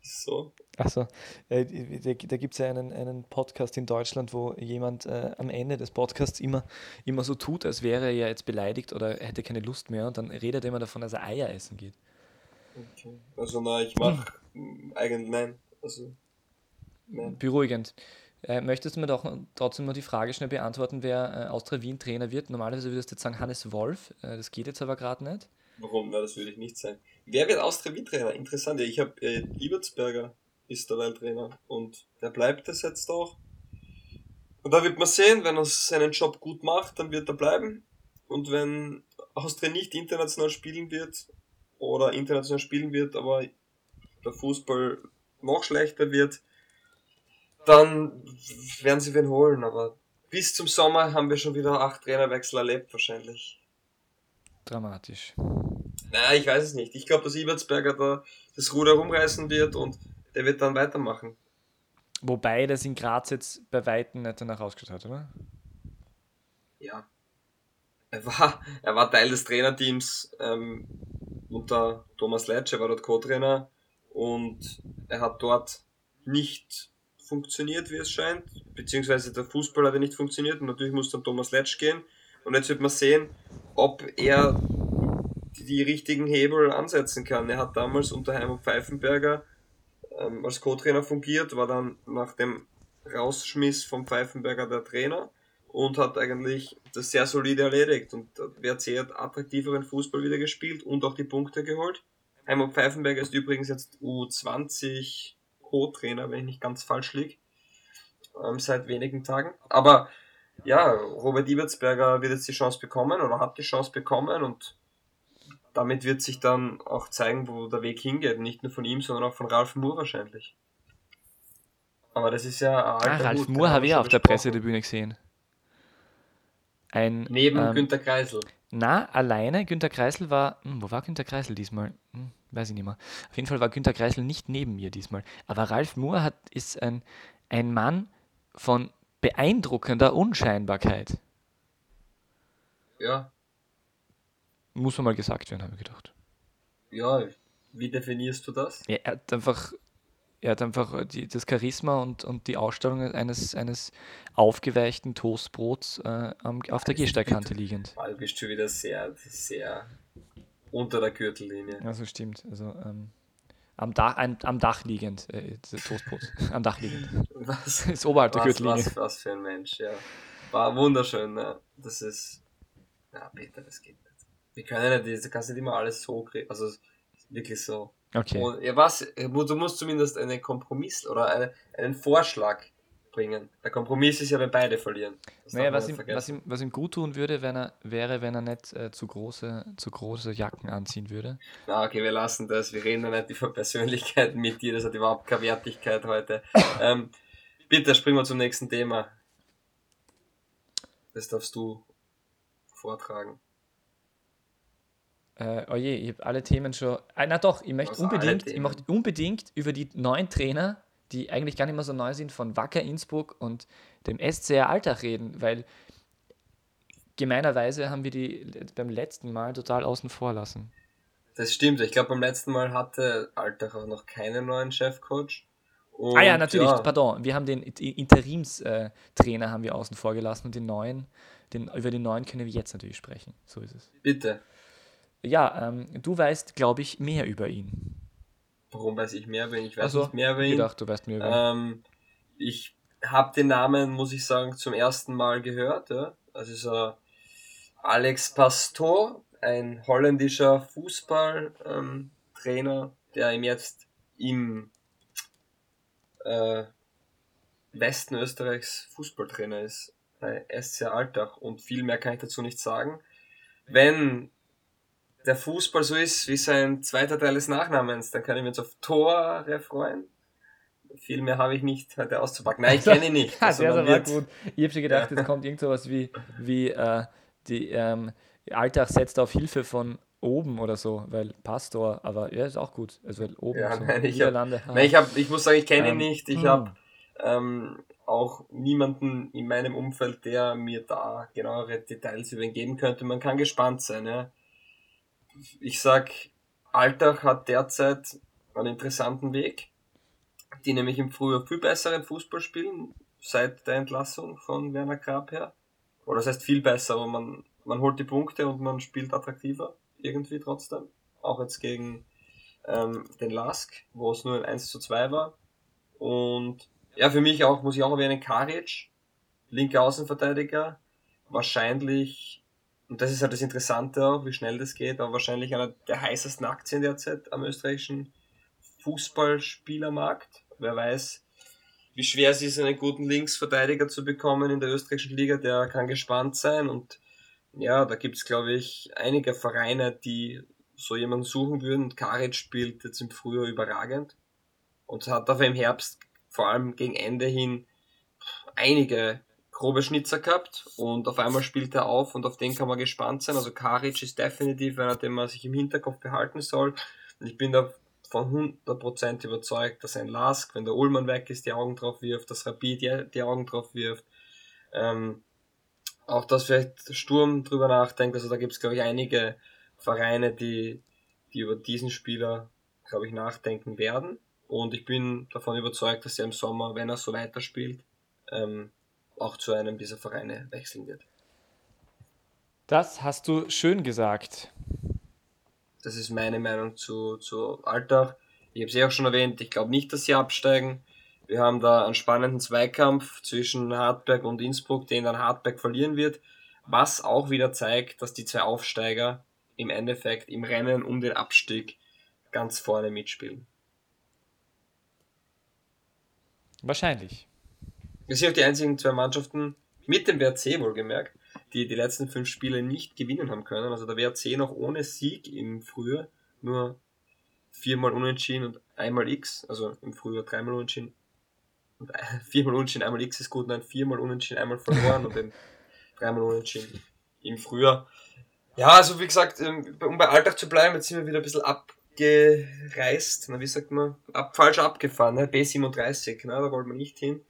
so. Achso, äh, da, gibt es ja einen, einen Podcast in Deutschland, wo jemand äh, am Ende des Podcasts immer, immer so tut, als wäre er jetzt beleidigt oder er hätte keine Lust mehr und dann redet er immer davon, dass er Eier essen geht. Okay. Also na, ich mach hm. eigentlich nein. Also, nein. Beruhigend. Äh, möchtest du mir doch trotzdem mal die Frage schnell beantworten, wer äh, Austria Wien Trainer wird? Normalerweise würdest du jetzt sagen Hannes Wolf, äh, das geht jetzt aber gerade nicht. Warum? Na, das würde ich nicht sagen. Wer wird Austria Wien Trainer? Interessant, ja, ich habe äh, Ibertsberger ist der Trainer und der bleibt es jetzt auch. Und da wird man sehen, wenn er seinen Job gut macht, dann wird er bleiben. Und wenn Austria nicht international spielen wird oder international spielen wird, aber der Fußball noch schlechter wird, dann werden sie wen holen. Aber bis zum Sommer haben wir schon wieder acht Trainerwechsel erlebt, wahrscheinlich. Dramatisch. Naja, ich weiß es nicht. Ich glaube, dass Ibertsberger da das Ruder rumreißen wird und der wird dann weitermachen. Wobei das in Graz jetzt bei Weitem nicht danach ausgeschaut hat, oder? Ja. Er war, er war Teil des Trainerteams ähm, unter Thomas Leitsch, er war dort Co-Trainer und er hat dort nicht funktioniert, wie es scheint, beziehungsweise der Fußball hat ja nicht funktioniert und natürlich muss dann Thomas Letsch gehen und jetzt wird man sehen, ob er die richtigen Hebel ansetzen kann. Er hat damals unter Heimo Pfeifenberger ähm, als Co-Trainer fungiert, war dann nach dem Rausschmiss vom Pfeifenberger der Trainer und hat eigentlich das sehr solide erledigt und WRC hat attraktiveren Fußball wieder gespielt und auch die Punkte geholt. Heimo Pfeifenberger ist übrigens jetzt U20 Co-Trainer, wenn ich nicht ganz falsch liege, ähm, seit wenigen Tagen. Aber ja, Robert Ibertsberger wird jetzt die Chance bekommen oder hat die Chance bekommen und damit wird sich dann auch zeigen, wo der Weg hingeht. Nicht nur von ihm, sondern auch von Ralf Moore wahrscheinlich. Aber das ist ja ah, Ralf Moore habe ich auf der Pressetribüne gesehen. Ein, Neben ähm, Günter Kreisel. Na, alleine. Günter Kreisel war. Hm, wo war Günter Kreisel diesmal? Hm, weiß ich nicht mehr. Auf jeden Fall war Günter Kreisel nicht neben mir diesmal. Aber Ralf Moore hat, ist ein, ein Mann von beeindruckender Unscheinbarkeit. Ja. Muss man mal gesagt werden, habe ich gedacht. Ja, wie definierst du das? Ja, er hat einfach, er hat einfach die, das Charisma und, und die Ausstellung eines, eines aufgeweichten Toastbrots äh, auf der Gehsteigkante liegend. Du bist schon wieder sehr, sehr unter der Gürtellinie. Also stimmt. Also ähm, am, Dach, ein, am Dach liegend, äh, Toastbrot. am Dach liegend. Was? ist oberhalb der Gürtellinie. Was, was für ein Mensch, ja. War wunderschön, ne? Das ist. Ja, Peter, das geht nicht. Wir können ja nicht, du kannst nicht immer alles so kriegen. Also wirklich so. Okay. Und, ja, was? Du musst zumindest einen Kompromiss oder eine, einen Vorschlag bringen. Der Kompromiss ist ja, wenn beide verlieren. Das naja, was ihm, was, ihm, was ihm gut tun würde, wenn er, wäre, wenn er nicht äh, zu, große, zu große Jacken anziehen würde. Na, okay, wir lassen das. Wir reden ja nicht über Persönlichkeiten mit dir. Das hat überhaupt keine Wertigkeit heute. ähm, bitte springen wir zum nächsten Thema. Das darfst du vortragen. Äh, oh je, ich habe alle Themen schon. Ah, na doch, ich möchte unbedingt, ich möchte unbedingt über die neuen Trainer die eigentlich gar nicht mehr so neu sind, von Wacker Innsbruck und dem SCR Alltag reden, weil gemeinerweise haben wir die beim letzten Mal total außen vor lassen. Das stimmt. Ich glaube, beim letzten Mal hatte Alltag auch noch keinen neuen Chefcoach. Und, ah ja, natürlich, ja. pardon. Wir haben den Interimstrainer haben wir außen vor gelassen und den neuen, den, über den neuen können wir jetzt natürlich sprechen. So ist es. Bitte. Ja, ähm, du weißt, glaube ich, mehr über ihn. Warum weiß ich mehr über ihn? Ich weiß so, nicht mehr über ihn. gedacht, du weißt mehr über ihn. Ähm, ich habe den Namen, muss ich sagen, zum ersten Mal gehört. Ja? Also so Alex Pastor, ein holländischer Fußballtrainer, ähm, der ihm jetzt im äh, Westen Österreichs Fußballtrainer ist, bei SC Alltag. Und viel mehr kann ich dazu nicht sagen. Wenn der Fußball so ist wie sein zweiter Teil des Nachnamens, dann können wir uns auf Tore freuen. Viel mehr habe ich nicht heute auszupacken. Nein, ich kenne ihn nicht. Also der war gut. Ich habe schon gedacht, ja. jetzt kommt irgend sowas wie, wie äh, die ähm, Alltag setzt auf Hilfe von oben oder so, weil Pastor, aber ja, ist auch gut. Also oben ja, so nein, ich Niederlande. Hab, nein, ich, hab, ich muss sagen, ich kenne ihn ähm, nicht. Ich hm. habe ähm, auch niemanden in meinem Umfeld, der mir da genauere Details über ihn geben könnte. Man kann gespannt sein. Ja ich sag, Alltag hat derzeit einen interessanten Weg, die nämlich im Frühjahr viel besseren Fußball spielen, seit der Entlassung von Werner Grab her. Oder das heißt viel besser, aber man, man holt die Punkte und man spielt attraktiver, irgendwie trotzdem. Auch jetzt gegen ähm, den Lask, wo es nur ein 1 zu 2 war. Und ja, für mich auch, muss ich auch erwähnen, Karic, linker Außenverteidiger, wahrscheinlich und das ist halt das Interessante auch, wie schnell das geht, aber wahrscheinlich einer der heißesten Aktien derzeit am österreichischen Fußballspielermarkt. Wer weiß, wie schwer es ist, einen guten Linksverteidiger zu bekommen in der österreichischen Liga, der kann gespannt sein und ja, da gibt es, glaube ich, einige Vereine, die so jemanden suchen würden. Karic spielt jetzt im Frühjahr überragend und hat aber im Herbst vor allem gegen Ende hin einige grobe Schnitzer gehabt und auf einmal spielt er auf und auf den kann man gespannt sein. Also Karic ist definitiv einer, den man sich im Hinterkopf behalten soll. Und ich bin da von 100% überzeugt, dass ein Lask, wenn der Ullmann weg ist, die Augen drauf wirft, dass Rapid die, Augen drauf wirft. Ähm, auch dass vielleicht Sturm drüber nachdenkt. Also da gibt es, glaube ich, einige Vereine, die, die über diesen Spieler, glaube ich, nachdenken werden. Und ich bin davon überzeugt, dass er im Sommer, wenn er so weiterspielt, ähm, auch zu einem dieser Vereine wechseln wird. Das hast du schön gesagt. Das ist meine Meinung zu, zu Alltag. Ich habe es ja auch schon erwähnt, ich glaube nicht, dass sie absteigen. Wir haben da einen spannenden Zweikampf zwischen Hartberg und Innsbruck, den dann Hartberg verlieren wird, was auch wieder zeigt, dass die zwei Aufsteiger im Endeffekt im Rennen um den Abstieg ganz vorne mitspielen. Wahrscheinlich. Wir sind auch die einzigen zwei Mannschaften, mit dem WRC wohlgemerkt, die die letzten fünf Spiele nicht gewinnen haben können. Also der WRC noch ohne Sieg im Frühjahr, nur viermal unentschieden und einmal X, also im Frühjahr dreimal unentschieden. Und viermal unentschieden, einmal X ist gut, nein, viermal unentschieden, einmal verloren und dann dreimal unentschieden im Frühjahr. Ja, also wie gesagt, ähm, um bei Alltag zu bleiben, jetzt sind wir wieder ein bisschen abgereist, na, wie sagt man, ab, falsch abgefahren, ne? B37, ne? da wollen wir nicht hin.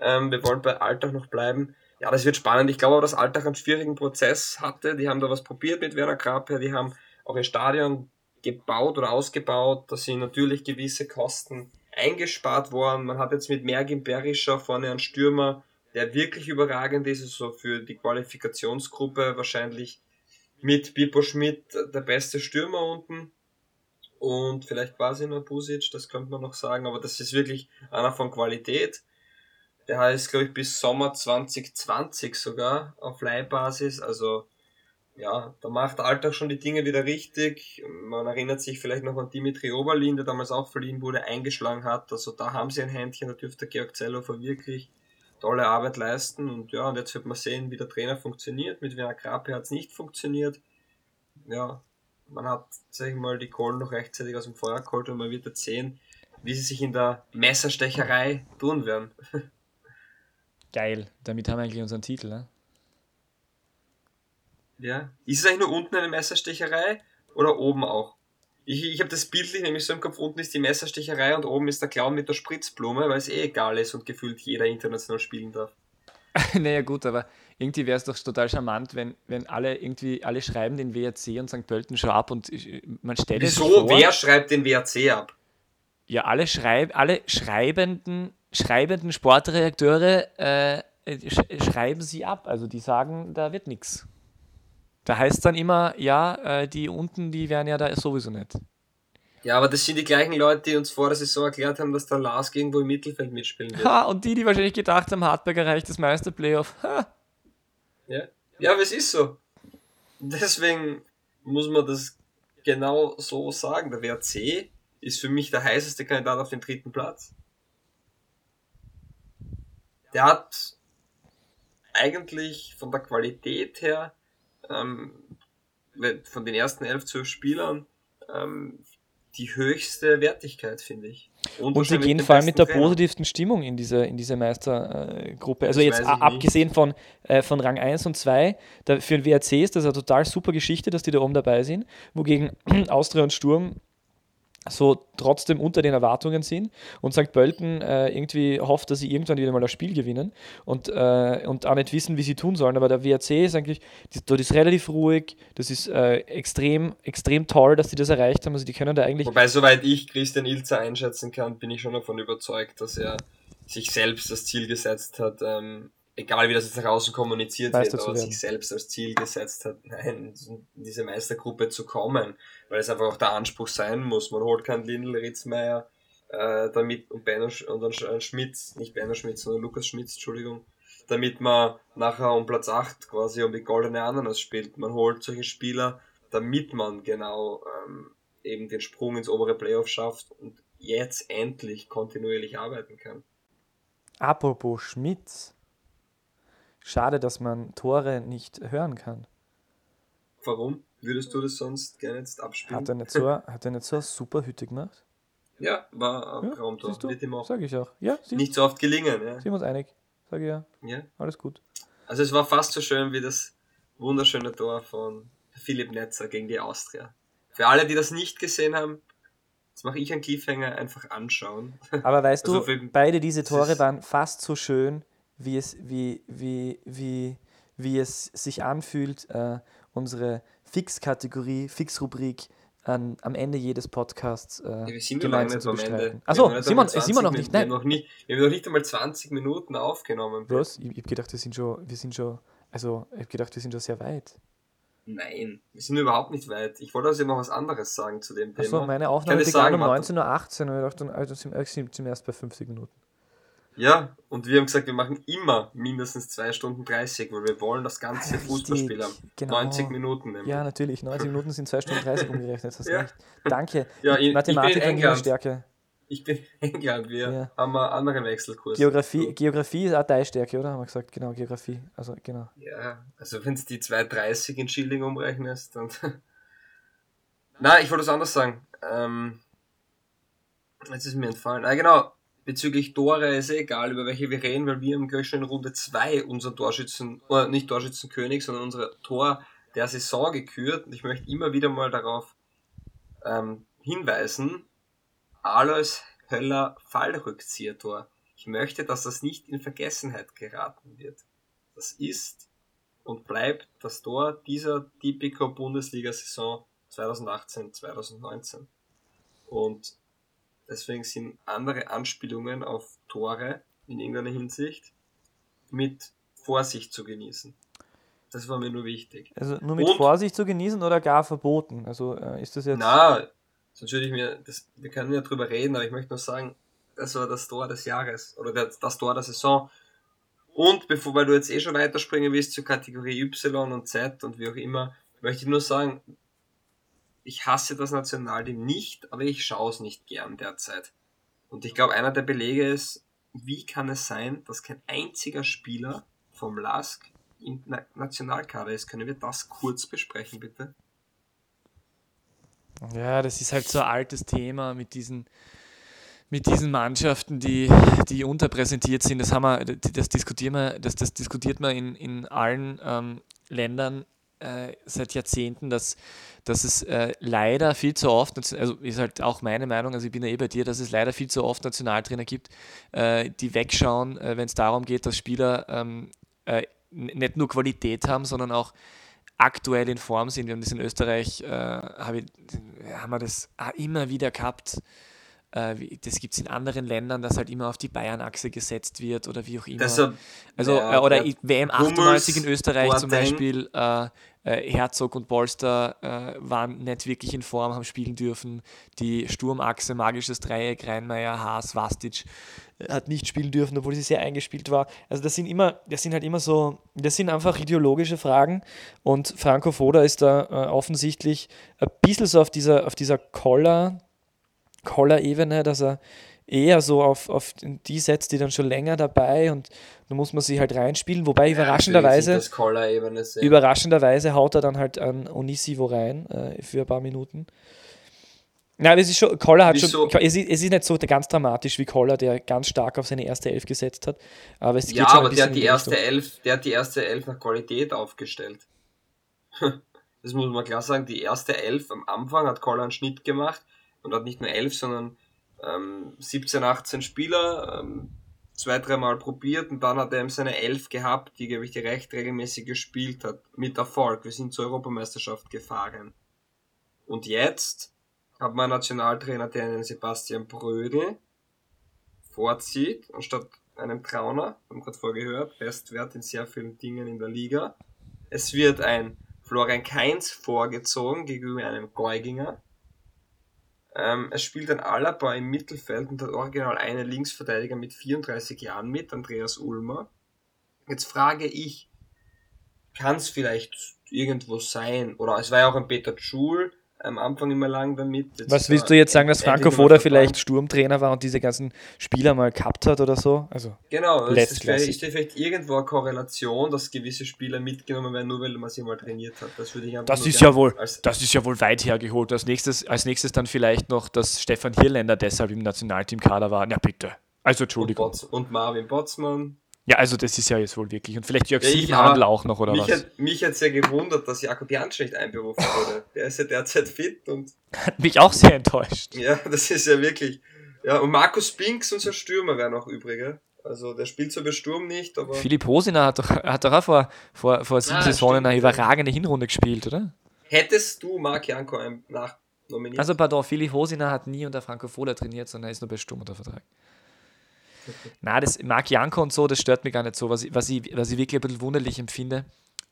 Ähm, wir wollen bei Alltag noch bleiben. Ja, das wird spannend. Ich glaube aber, dass Alltag einen schwierigen Prozess hatte. Die haben da was probiert mit Werner Krape. Die haben auch ihr Stadion gebaut oder ausgebaut. Da sind natürlich gewisse Kosten eingespart worden. Man hat jetzt mit Mergin Berischer vorne einen Stürmer, der wirklich überragend ist. Also für die Qualifikationsgruppe wahrscheinlich mit Pipo Schmidt der beste Stürmer unten. Und vielleicht quasi noch Busic, das könnte man noch sagen. Aber das ist wirklich einer von Qualität. Der heißt, glaube ich, bis Sommer 2020 sogar auf Leihbasis. Also, ja, da macht Alltag schon die Dinge wieder richtig. Man erinnert sich vielleicht noch an Dimitri Oberlin, der damals auch verliehen wurde, eingeschlagen hat. Also da haben sie ein Händchen, da dürfte Georg Zellofer wirklich tolle Arbeit leisten. Und ja, und jetzt wird man sehen, wie der Trainer funktioniert. Mit Werner Krape hat es nicht funktioniert. Ja, man hat, sag ich mal, die Kohlen noch rechtzeitig aus dem Feuer geholt und man wird jetzt sehen, wie sie sich in der Messerstecherei tun werden. Geil, damit haben wir eigentlich unseren Titel, ne? Ja. Ist es eigentlich nur unten eine Messerstecherei oder oben auch? Ich, ich habe das bildlich nämlich so im Kopf, unten ist die Messerstecherei und oben ist der Clown mit der Spritzblume, weil es eh egal ist und gefühlt jeder international spielen darf. naja gut, aber irgendwie wäre es doch total charmant, wenn, wenn alle irgendwie, alle schreiben den WRC und St. Pölten schon ab und man stellt Wieso? es vor, Wer schreibt den WRC ab? Ja, alle, schreib, alle schreibenden schreibenden Sportredakteure äh, sch schreiben sie ab. Also die sagen, da wird nichts. Da heißt dann immer, ja, äh, die unten, die wären ja da sowieso nicht. Ja, aber das sind die gleichen Leute, die uns vor der Saison erklärt haben, dass der Lars irgendwo im Mittelfeld mitspielen wird. Ha, und die, die wahrscheinlich gedacht haben, Hartberg erreicht das meiste Playoff. Ha. Ja, ja aber es ist so. Deswegen muss man das genau so sagen. Der WRC ist für mich der heißeste Kandidat auf den dritten Platz der hat eigentlich von der Qualität her, ähm, von den ersten elf, zwölf Spielern, ähm, die höchste Wertigkeit, finde ich. Und, und sie gehen vor allem mit der Trainer. positivsten Stimmung in diese, in diese Meistergruppe. Also das jetzt abgesehen von, äh, von Rang 1 und 2, da, für den WRC ist das eine total super Geschichte, dass die da oben dabei sind, wogegen Austria und Sturm so trotzdem unter den Erwartungen sind und St. Pölten äh, irgendwie hofft, dass sie irgendwann wieder mal das Spiel gewinnen und, äh, und auch nicht wissen, wie sie tun sollen. Aber der WRC ist eigentlich, dort ist relativ ruhig, das ist äh, extrem, extrem toll, dass die das erreicht haben. Also die können da eigentlich. Wobei, soweit ich Christian Ilzer einschätzen kann, bin ich schon davon überzeugt, dass er sich selbst das Ziel gesetzt hat, ähm, egal wie das jetzt nach außen kommuniziert Meister wird, aber sich selbst als Ziel gesetzt hat, nein, in diese Meistergruppe zu kommen, weil es einfach auch der Anspruch sein muss. Man holt keinen Lindl, Ritzmeier, äh, damit und Benno und dann Schmitz, nicht Benno Schmitz, sondern Lukas Schmitz, Entschuldigung, damit man nachher um Platz 8 quasi um die goldene Ananas spielt. Man holt solche Spieler, damit man genau ähm, eben den Sprung ins obere Playoff schafft und jetzt endlich kontinuierlich arbeiten kann. Apropos Schmitz, Schade, dass man Tore nicht hören kann. warum? Würdest du das sonst gerne jetzt abspielen? Hat er nicht so, hat er nicht so eine super Hütte gemacht? Ja, war ein Ja, du? Wird ihm auch Sag ich auch. Ja, nicht so oft gelingen. Ja. sind wir uns einig. Sag ich ja. ja. Alles gut. Also es war fast so schön wie das wunderschöne Tor von Philipp Netzer gegen die Austria. Für alle, die das nicht gesehen haben, jetzt mache ich einen Cliffhanger, einfach anschauen. Aber weißt Also du, beide diese Tore waren fast so schön, wie es, wie, wie, wie, wie es sich anfühlt, äh, unsere Fix-Kategorie, Fix-Rubrik an, am Ende jedes Podcasts äh, Ja, wir sind gemeinsam nicht zu am Ende. bestreiten. Wir Achso, haben noch nicht Simon, einmal äh, Simon noch 20 nicht, Wir nein. haben noch nicht, wir haben noch nicht einmal 20 Minuten aufgenommen. Was? Ich, ich hab gedacht, wir sind schon, wir sind schon, also ich hab gedacht, wir sind schon sehr weit. Nein, wir sind überhaupt nicht weit. Ich wollte also noch was anderes sagen zu dem Achso, Thema. meine Aufnahme begann sagen, um warte. 19.18 Uhr und ich dachte, also sind, äh, sind sind erst bei 50 Minuten. Ja, und wir haben gesagt, wir machen immer mindestens 2 Stunden 30, weil wir wollen das ganze Ah, Fußballspiel haben. genau. 90 Minuten nämlich. Ja, natürlich. 90 Minuten sind 2 Stunden 30 umgerechnet. Hast Ja. recht. Danke. Ja, ich- ich bin Mathematik in war meine England. Stärke. Ich bin in England, wir Ja. haben einen anderen Wechselkurs. Geografie, Geografie ist auch deine Stärke, oder? Haben wir gesagt. Genau, Geografie. Also, genau. Ja, also wenn du die 2,30 in Schilling umrechnest, dann. Nein, ich wollte was anderes sagen. Ähm, jetzt ist mir entfallen. Ah, genau. Bezüglich Tore ist eh egal, über welche wir reden, weil wir haben gleich schon in Runde 2 unseren Torschützen, oder nicht Torschützenkönig, sondern unser Tor der Saison gekürt. Und ich möchte immer wieder mal darauf ähm, hinweisen. Alois Höller Fallrückziehertor. Ich möchte, dass das nicht in Vergessenheit geraten wird. Das ist und bleibt das Tor dieser Tipico Bundesliga-Saison 2018-2019. Und deswegen sind andere Anspielungen auf Tore in irgendeiner Hinsicht mit Vorsicht zu genießen. Das war mir nur wichtig. Also nur mit Und- Vorsicht zu genießen oder gar verboten? Also äh, ist das jetzt. Na, sonst würde ich mir, das, wir können ja drüber reden, aber ich möchte nur sagen, das war das Tor des Jahres oder der, das Tor der Saison. Und bevor, weil du jetzt eh schon weiterspringen willst zur Kategorie Y und Z und wie auch immer, möchte ich nur sagen, ich hasse das Nationalteam nicht, aber ich schaue es nicht gern derzeit. Und ich glaube, einer der Belege ist, wie kann es sein, dass kein einziger Spieler vom LASK im Na Nationalkader ist? Können wir das kurz besprechen, bitte? Ja, das ist halt so ein altes Thema mit diesen, mit diesen Mannschaften, die, die unterpräsentiert sind. Das, haben wir, das, diskutieren wir, das, das diskutiert man in, in allen ähm, Ländern äh, seit Jahrzehnten, dass, dass es äh, leider viel zu oft, also ist halt auch meine Meinung, also ich bin ja eh bei dir, dass es leider viel zu oft Nationaltrainer gibt, äh, die wegschauen, äh, wenn es darum geht, dass Spieler ähm, äh, nicht nur Qualität haben, sondern auch aktuell in Form sind. Wir haben das in Österreich, äh, hab ich, haben wir das auch immer wieder gehabt. Äh, das gibt es in anderen Ländern, dass halt immer auf die Bayern-Achse gesetzt wird oder wie auch immer. Deshalb, Also, ja, äh, oder ja, WM Hummels, 98 in Österreich zum. Beispiel, äh, äh, Herzog und Polster äh, waren nicht wirklich in Form, haben spielen dürfen. Die Sturmachse, magisches Dreieck, Reinmeier, Haas, Vastic hat nicht spielen dürfen, obwohl sie sehr eingespielt war. Also das sind immer, das sind halt immer so, das sind einfach ideologische Fragen und Franco Foda ist da äh, offensichtlich ein bisschen so auf dieser, auf dieser Koller, Koller-Ebene, dass er eher so auf, auf die setzt, die dann schon länger dabei und da muss man sich halt reinspielen, wobei überraschenderweise, Collar-Ebene sehen. überraschenderweise haut er dann halt an Onisivo rein äh, für ein paar Minuten. Nein, aber es ist schon, Koller hat Wieso? schon, es ist, es ist nicht so ganz dramatisch wie Koller, der ganz stark auf seine erste Elf gesetzt hat, aber es geht ja, schon aber der hat die erste Richtung. Elf, der hat die erste Elf nach Qualität aufgestellt. Das muss man klar sagen. Die erste Elf am Anfang hat Koller einen Schnitt gemacht und hat nicht nur elf, sondern ähm, 17, 18 Spieler, ähm, zwei, dreimal probiert und dann hat er eben seine Elf gehabt, die, glaube ich, die recht regelmäßig gespielt hat. Mit Erfolg. Wir sind zur Europameisterschaft gefahren. Und jetzt hat man einen Nationaltrainer, der einen Sebastian Brödel vorzieht, anstatt einem Trauner, haben gerade vorgehört, Bestwert in sehr vielen Dingen in der Liga. Es wird ein Florian Kainz vorgezogen gegenüber einem Geuginger. Ähm, es spielt ein Alaba im Mittelfeld und hat original einen Linksverteidiger mit 34 Jahren mit, Andreas Ulmer. Jetzt frage ich, kann es vielleicht irgendwo sein, oder es war ja auch ein Peter Schul, am Anfang immer lang damit. Jetzt Was willst du jetzt sagen, dass Franco Foda vielleicht Sturmtrainer war und diese ganzen Spieler mal gehabt hat oder so? Also genau, es ist vielleicht, vielleicht irgendwo eine Korrelation, dass gewisse Spieler mitgenommen werden, nur weil man sie mal trainiert hat. Das würde ich das ist ja wohl, Das ist ja wohl weit hergeholt. Als nächstes, als nächstes dann vielleicht noch, dass Stefan Hirländer deshalb im Nationalteam-Kader war. Ja, bitte. Also Entschuldigung. Und, Bots und Marvin Botzmann. Ja, also das ist ja jetzt wohl wirklich. Und vielleicht Jörg ja, Siebenhandel auch noch, oder mich was? Hat, mich hat sehr gewundert, dass Jakob Jansch nicht einberufen wurde. Der ist ja derzeit fit und. Hat mich auch sehr enttäuscht. Ja, das ist ja wirklich. Ja, und Markus Binks, unser Stürmer, wäre noch übriger. Also der spielt zwar bei Sturm nicht, aber. Philipp Hosiner hat doch, hat doch auch vor, vor, vor sieben ah, Saisonen eine überragende Hinrunde gespielt, oder? Hättest du Marc Janko nachnominiert? Also pardon, Philipp Hosiner hat nie unter Franco Fola trainiert, sondern er ist nur bei Sturm unter Vertrag. Na, das Marc Janko und so, das stört mich gar nicht so. Was ich, was ich, was ich wirklich ein bisschen wunderlich empfinde,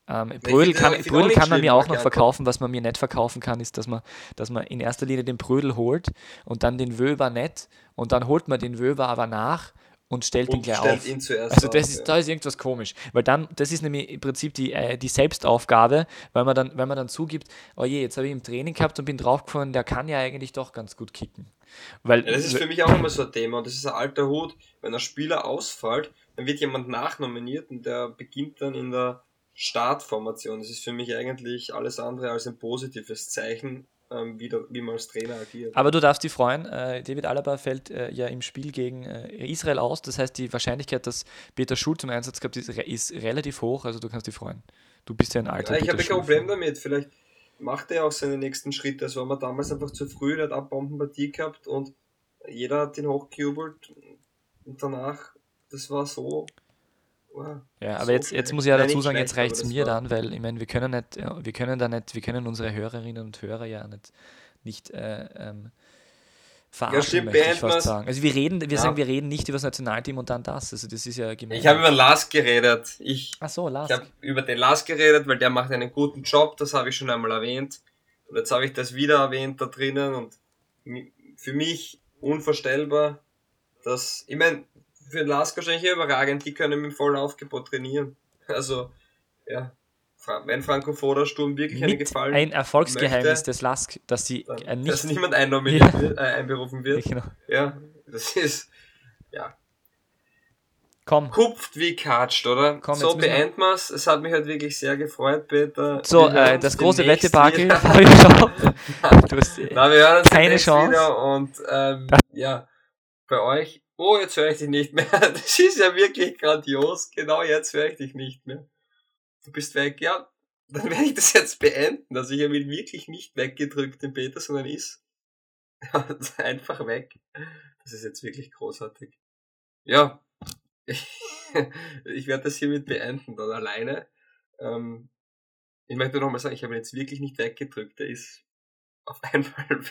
ähm, Brödel kann, Brödel kann man mir auch noch verkaufen. Was man mir nicht verkaufen kann, ist, dass man, dass man in erster Linie den Brödel holt und dann den Wöber nicht und dann holt man den Wöber aber nach und stellt und ihn gleich stellt auf. Ihn zuerst also das auf, ist, ja. da ist irgendwas komisch, weil dann, das ist nämlich im Prinzip die, äh, die Selbstaufgabe, weil man dann, weil man dann zugibt, oh je, jetzt habe ich im Training gehabt und bin draufgefahren, der kann ja eigentlich doch ganz gut kicken. Weil, ja, das ist für mich auch immer so ein Thema und das ist ein alter Hut, wenn ein Spieler ausfällt, dann wird jemand nachnominiert und der beginnt dann in der Startformation. Das ist für mich eigentlich alles andere als ein positives Zeichen ähm, wie, wie man als Trainer agiert. Aber du darfst dich freuen, äh, David Alaba fällt äh, ja im Spiel gegen äh, Israel aus. Das heißt, die Wahrscheinlichkeit, dass Peter Schul zum Einsatz kommt, ist, ist, relativ hoch. Also du kannst dich freuen. Du bist ja ein alter ja, Ich habe kein Problem damit. Vielleicht macht er auch seine nächsten Schritte. Also haben wir damals einfach zu früh, der hat Abbombenpartie gehabt und jeder hat ihn hochgejubelt und danach, das war so ja, aber so jetzt, jetzt muss ich ja dazu sagen, jetzt reicht es mir dann, weil ich meine, wir können nicht, wir können da nicht, wir können unsere Hörerinnen und Hörer ja nicht, nicht äh, ähm, verarschen, ja, stimmt, möchte ich fast sagen. Also wir reden, wir ja. sagen, wir reden nicht über das Nationalteam und dann das. Also das ist ja gemein. Ich habe über Lars geredet. Ich, Ach so, Lars. Ich habe über den Lars geredet, weil der macht einen guten Job, das habe ich schon einmal erwähnt. Und jetzt habe ich das wieder erwähnt da drinnen und für mich unvorstellbar, dass, ich meine, für den Lask wahrscheinlich überragend, die können mit vollen Aufgebot trainieren. Also, ja, wenn Franco Foda Sturm wirklich Mit einen Gefallen Ein Erfolgsgeheimnis möchte, des Lask, dass sie äh, nicht, dass niemand einnominiert ja. wird, äh, einberufen wird. Genau. Ja, das ist, ja. Komm. Kupft wie katscht, oder? Komm, so beenden wir es. Es hat mich halt wirklich sehr gefreut, Peter. So, äh, das große Wettebakel du hast Na, wir hören uns keine Chance. wieder und ähm, ja, bei euch Oh, jetzt höre ich dich nicht mehr. Das ist ja wirklich grandios. Genau jetzt höre ich dich nicht mehr. Du bist weg. Ja, dann werde ich das jetzt beenden. Also ich ihn wirklich nicht weggedrückt, den Peter, sondern ist einfach weg. Das ist jetzt wirklich großartig. Ja, ich, werde das hiermit beenden, dann alleine. Ähm, ich möchte nochmal sagen, ich habe ihn jetzt wirklich nicht weggedrückt. Der ist auf einmal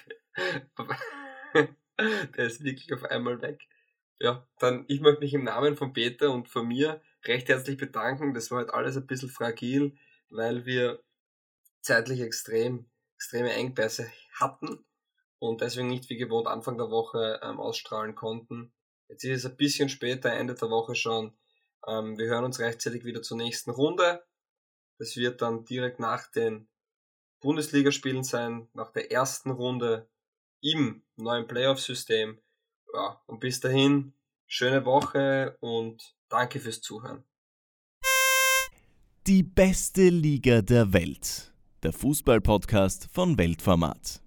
Der ist wirklich auf einmal weg. Ja, dann ich möchte mich im Namen von Peter und von mir recht herzlich bedanken. Das war halt alles ein bisschen fragil, weil wir zeitlich extrem, extreme Engpässe hatten und deswegen nicht wie gewohnt Anfang der Woche ähm, ausstrahlen konnten. Jetzt ist es ein bisschen später, Ende der Woche schon. Ähm, wir hören uns rechtzeitig wieder zur nächsten Runde. Das wird dann direkt nach den Bundesligaspielen sein, nach der ersten Runde im neuen Playoff-System ja, und bis dahin, schöne Woche und danke fürs Zuhören. Die beste Liga der Welt. Der Fußballpodcast von Weltformat.